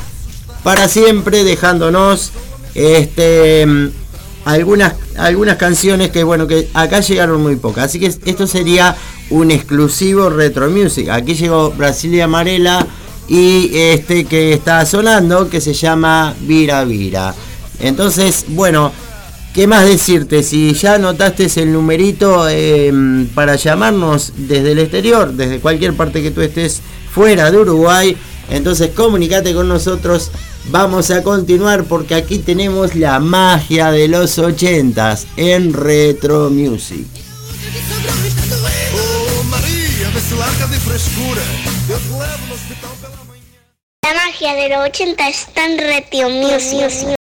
para siempre, dejándonos este algunas, algunas canciones que bueno que acá llegaron muy pocas. Así que esto sería un exclusivo retro music. Aquí llegó Brasilia Amarela y este que está sonando que se llama Vira Vira. Entonces, bueno, ¿qué más decirte? Si ya anotaste el numerito em, para llamarnos desde el exterior, desde cualquier parte que tú estés fuera de Uruguay, entonces comunícate con nosotros Vamos a continuar porque aquí tenemos la magia de los 80 en Retro Music. La magia de los 80 está en Retro Music.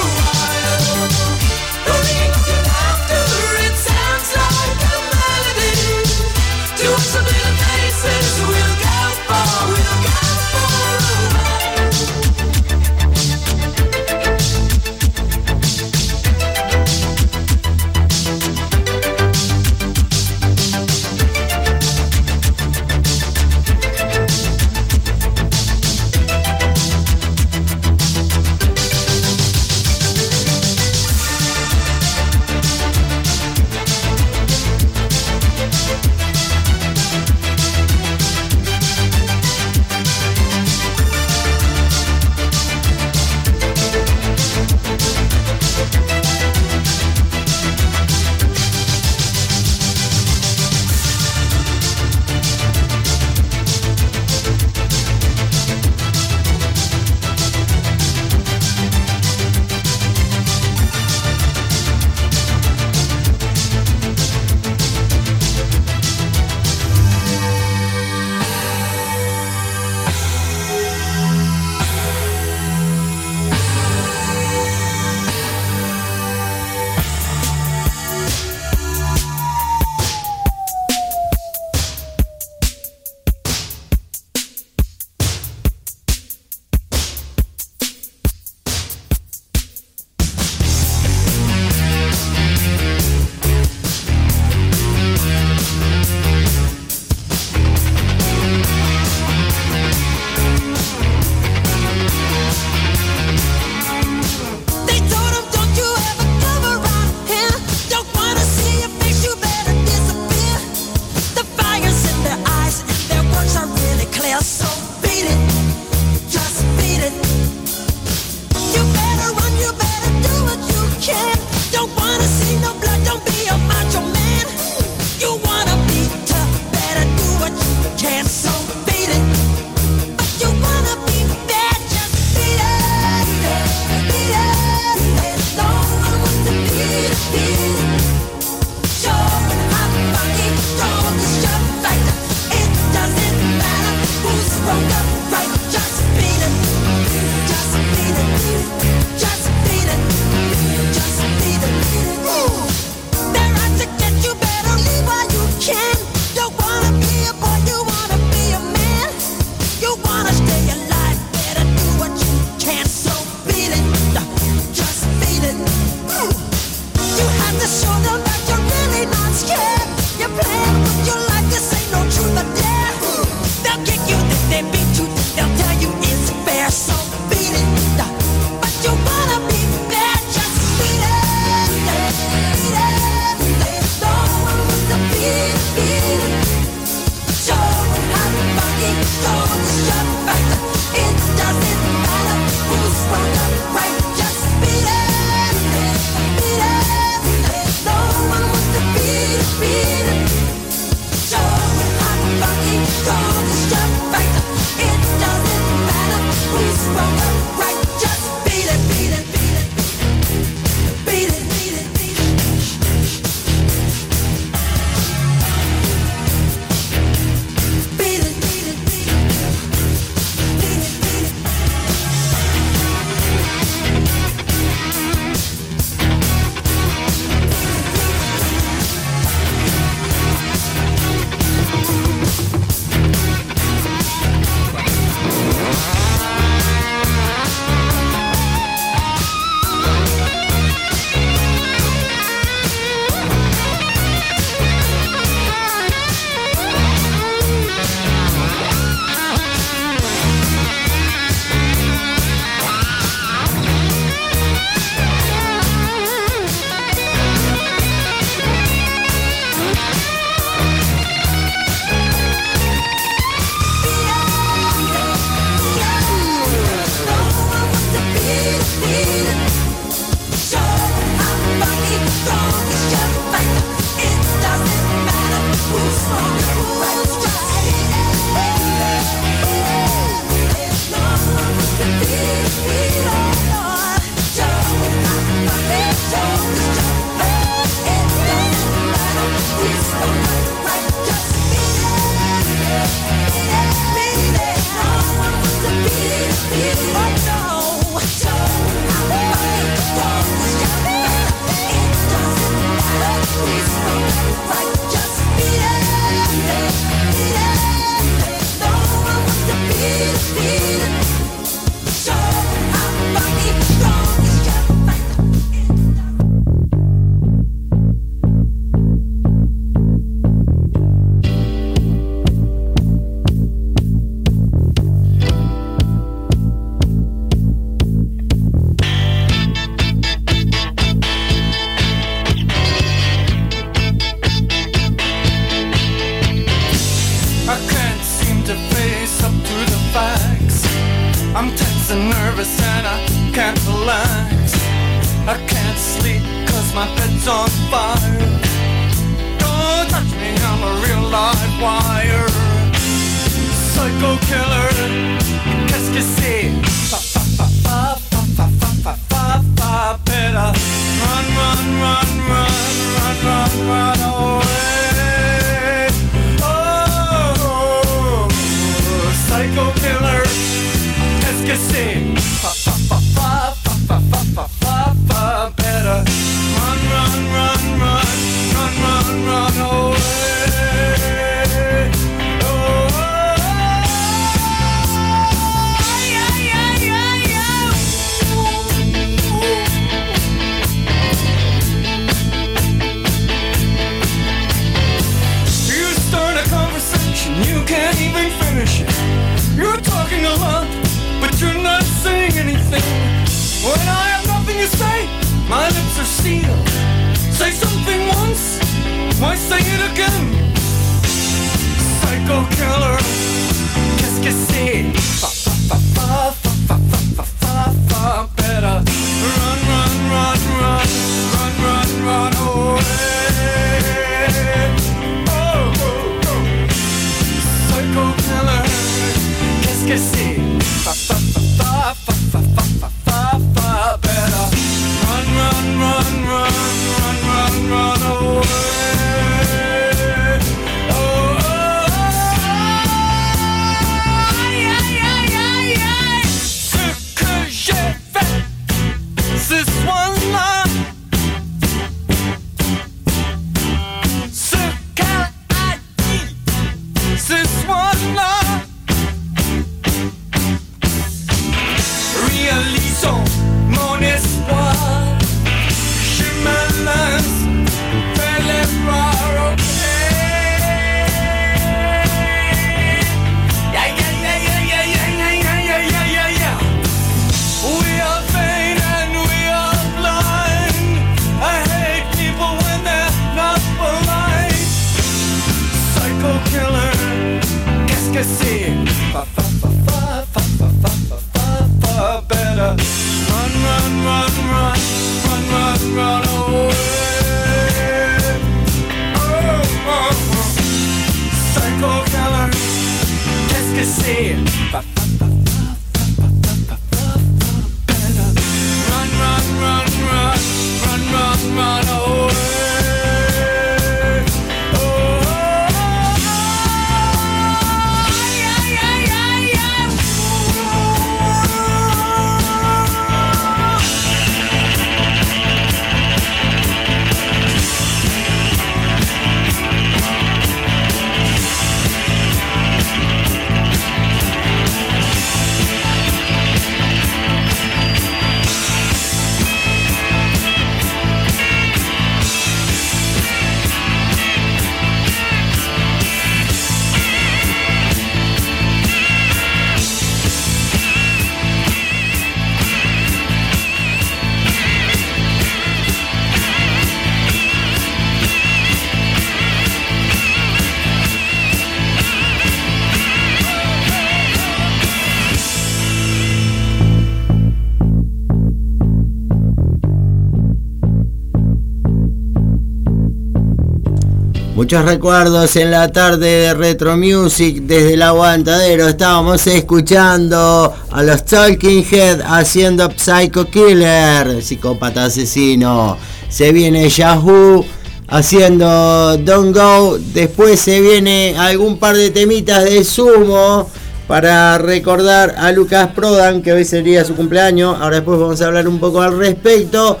Muchos recuerdos en la tarde de Retro Music desde el aguantadero. Estábamos escuchando a los Talking Head haciendo Psycho Killer, psicópata asesino. Se viene Yahoo haciendo Don't Go. Después se viene algún par de temitas de sumo para recordar a Lucas Prodan que hoy sería su cumpleaños. Ahora después vamos a hablar un poco al respecto.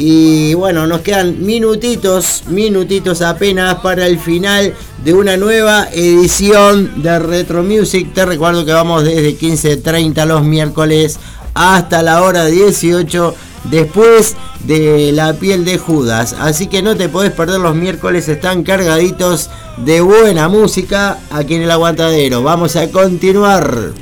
Y bueno, nos quedan minutitos, minutitos apenas para el final de una nueva edición de Retro Music. Te recuerdo que vamos desde 15.30 los miércoles hasta la hora 18 después de la piel de Judas. Así que no te podés perder los miércoles, están cargaditos de buena música aquí en el aguantadero. Vamos a continuar.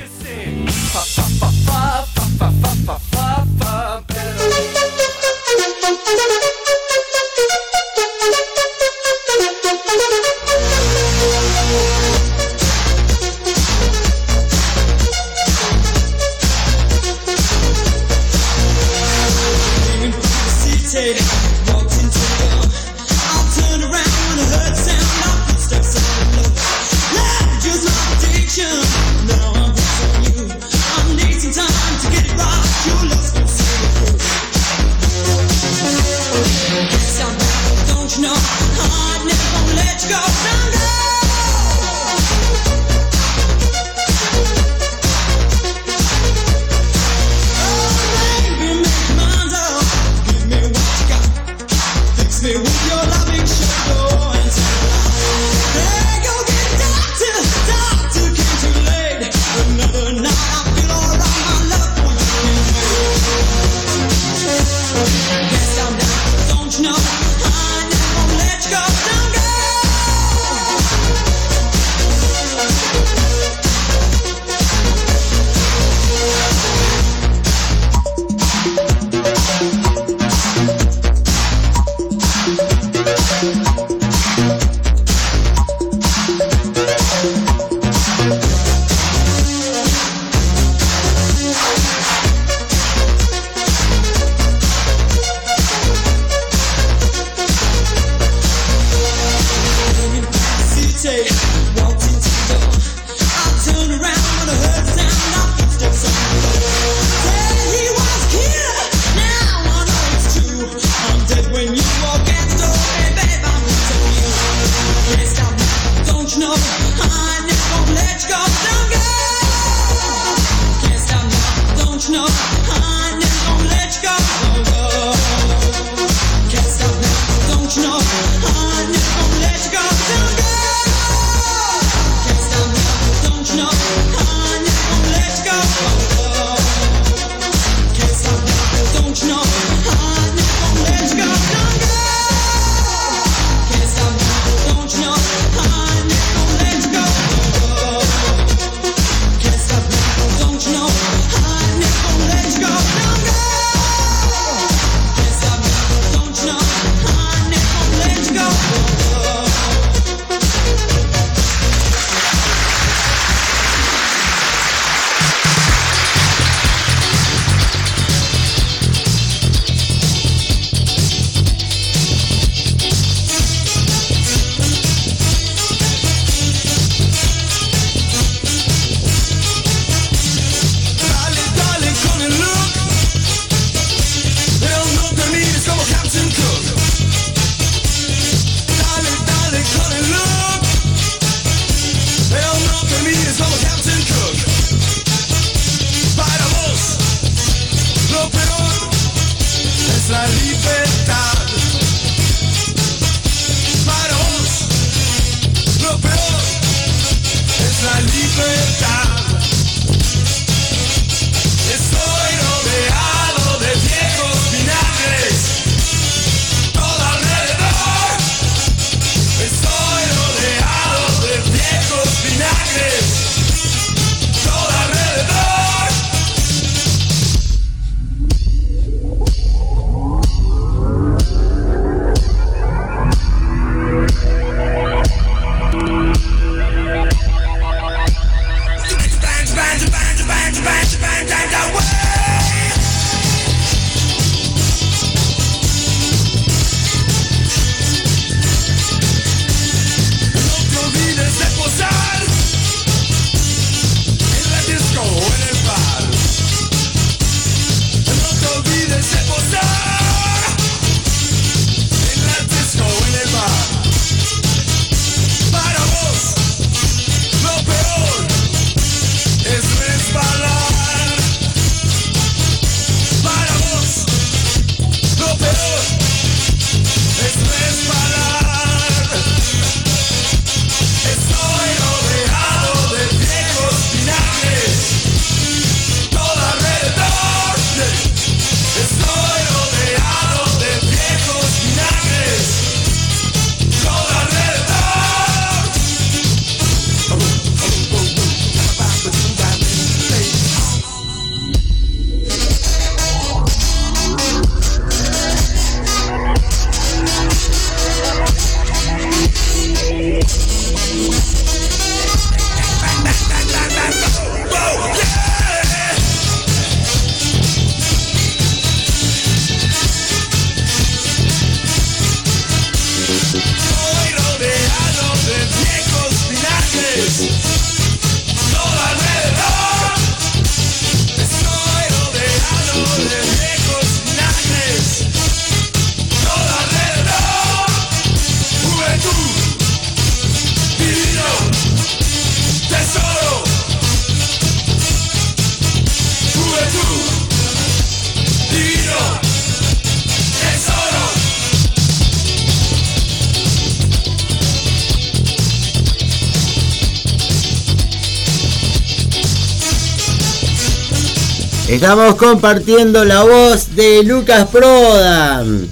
Estamos compartiendo la voz de Lucas Prodan.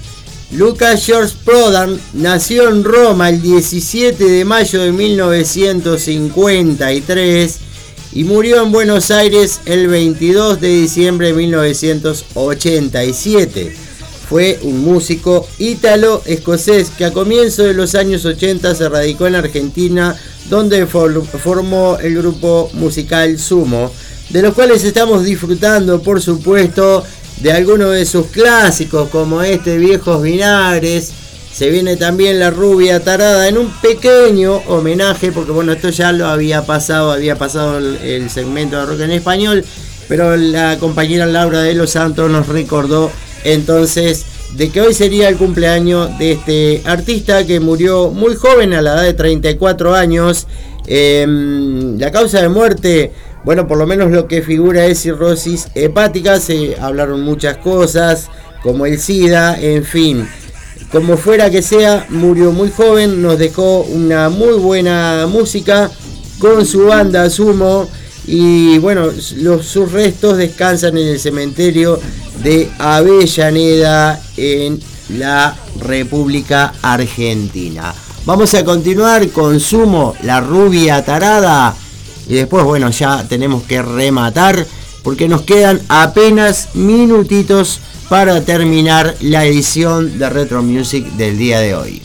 Lucas George Prodan nació en Roma el 17 de mayo de 1953 y murió en Buenos Aires el 22 de diciembre de 1987. Fue un músico ítalo-escocés que a comienzos de los años 80 se radicó en Argentina, donde for- formó el grupo musical Sumo, de los cuales estamos disfrutando, por supuesto, de algunos de sus clásicos, como este Viejos Vinagres. Se viene también La Rubia Tarada en un pequeño homenaje, porque bueno, esto ya lo había pasado, había pasado el, segmento de rock en español, pero la compañera Laura de los Santos nos recordó entonces de que hoy sería el cumpleaños de este artista que murió muy joven a la edad de 34 años. Em, la causa de muerte, bueno, por lo menos lo que figura es cirrosis hepática, se hablaron muchas cosas, como el SIDA, en fin. Como fuera que sea, murió muy joven, nos dejó una muy buena música con su banda Sumo y bueno, los, sus restos descansan en el cementerio de Avellaneda en la República Argentina. Vamos a continuar con Sumo, la rubia tarada y después bueno, ya tenemos que rematar porque nos quedan apenas minutitos para terminar la edición de Retro Music del día de hoy.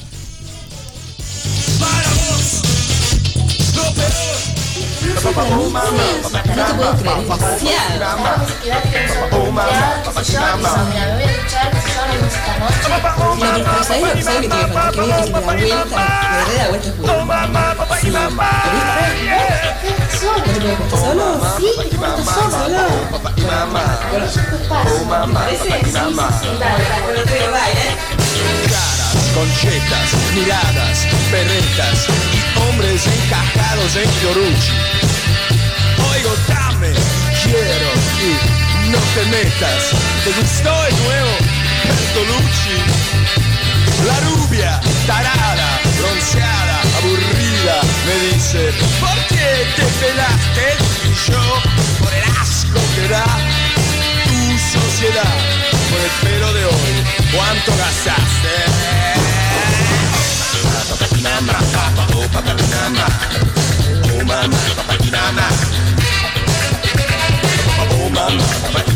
¿Sabes lo, ¿sabes lo que te digo? Que medio que se da vuelta, da vuelta. Sí. Caras, conchetas, miradas, perretas y hombres encajados en. Oigo, dame, quiero y no te metas. ¿Te gustó el nuevo? La rubia, tarada, bronceada, aburrida, me dice, ¿por qué te pelaste? Y yo, por el asco que da tu sociedad, por el pelo de hoy, ¿cuánto gastaste? mama, papa,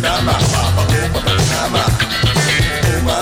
mama, papa, oh, papa, mama.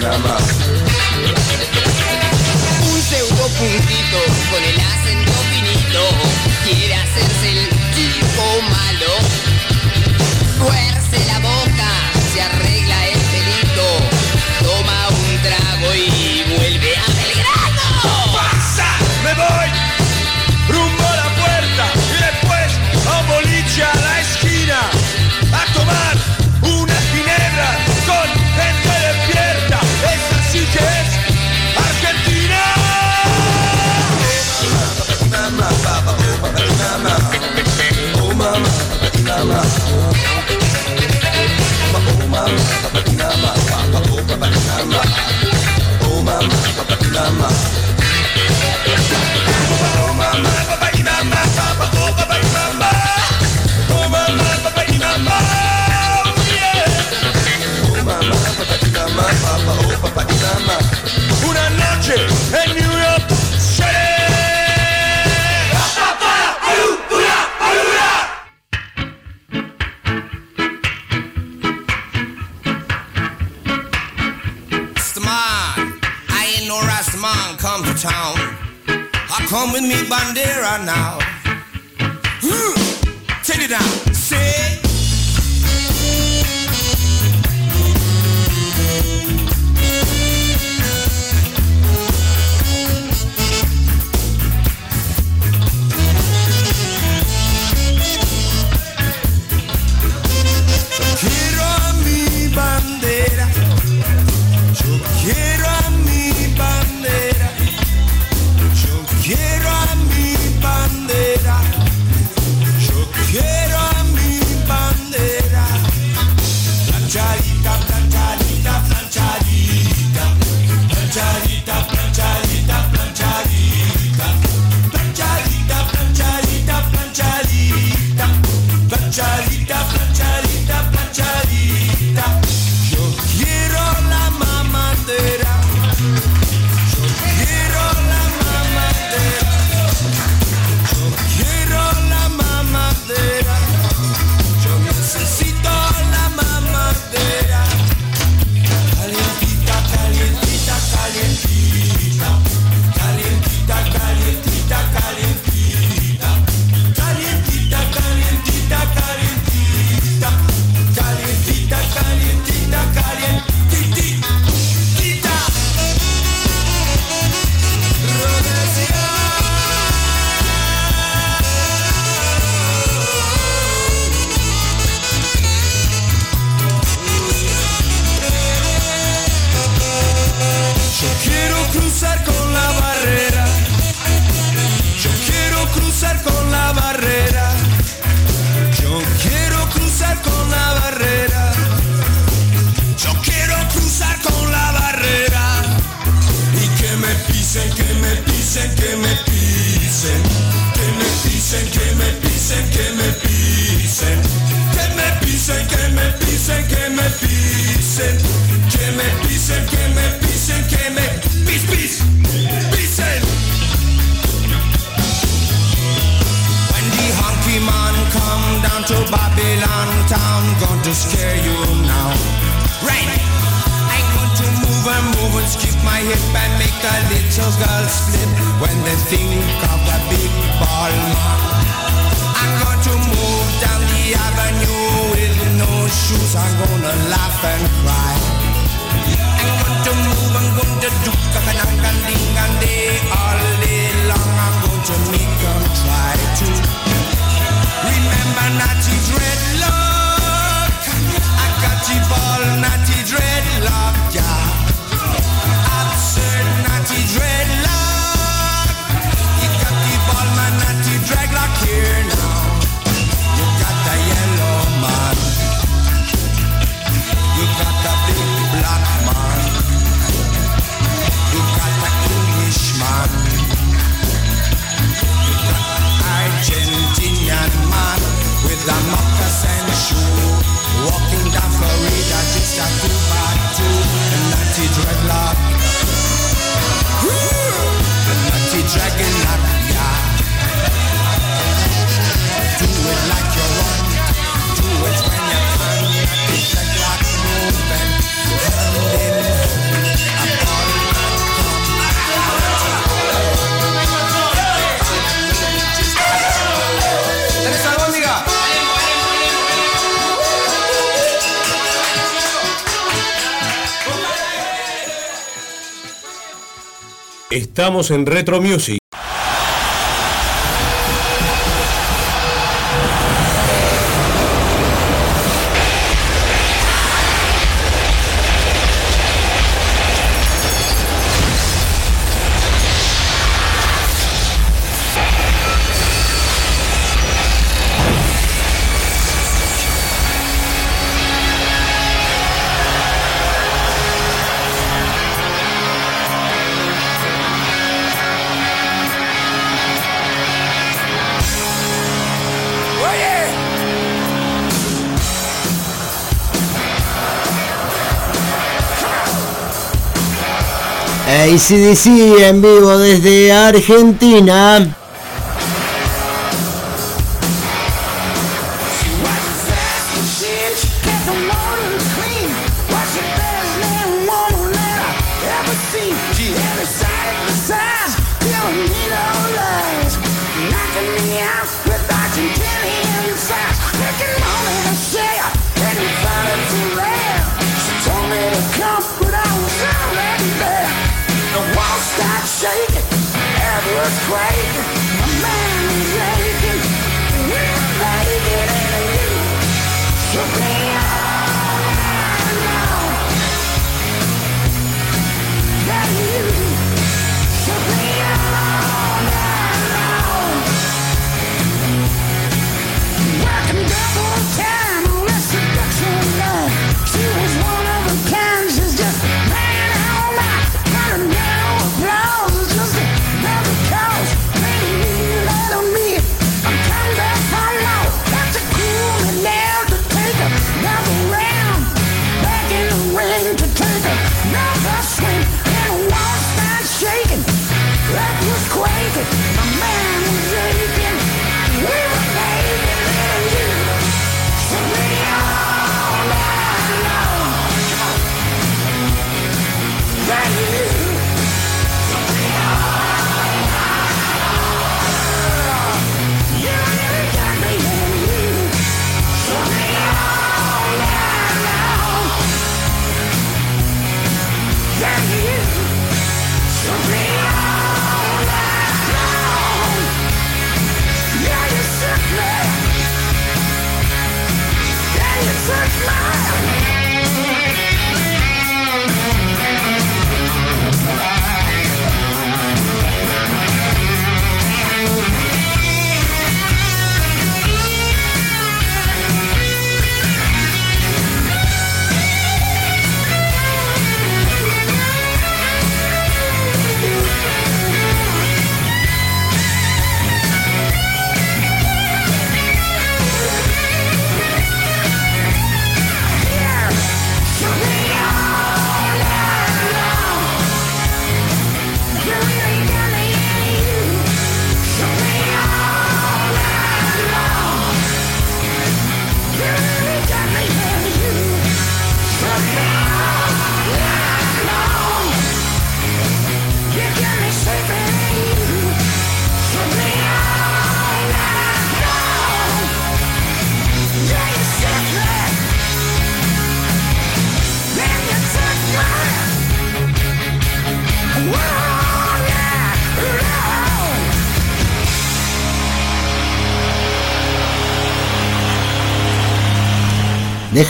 Drama. lama, lama. now. Estamos en Retro Music. ACDC en vivo desde Argentina.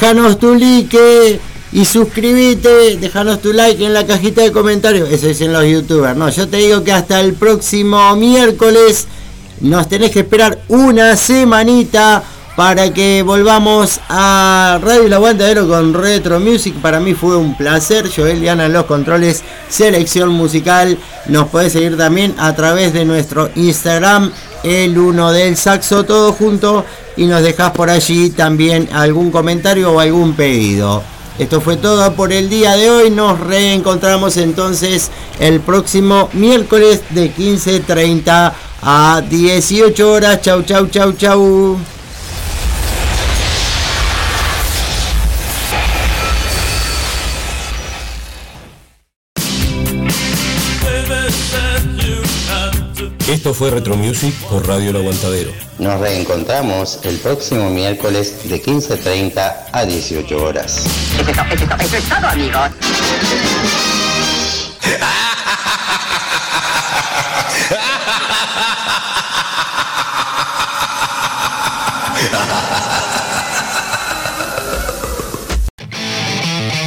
Déjanos tu like y suscríbete, déjanos tu like en la cajita de comentarios. Eso dicen los youtubers. No, yo te digo que hasta el próximo miércoles nos tenés que esperar una semanita para que volvamos a Radio El Aguantadero con Retro Music. Para mí fue un placer. Joel Diana en los controles, selección musical. Nos podés seguir también a través de nuestro Instagram, el uno del saxo, todo junto. Y nos dejás por allí también algún comentario o algún pedido. Esto fue todo por el día de hoy. Nos reencontramos entonces el próximo miércoles de 15.30 a 18 horas. Chau, chau, chau, chau. Fue Retro Music por Radio El Aguantadero. Nos reencontramos el próximo miércoles de 15.30 a 18 horas. Eso es todo, amigos.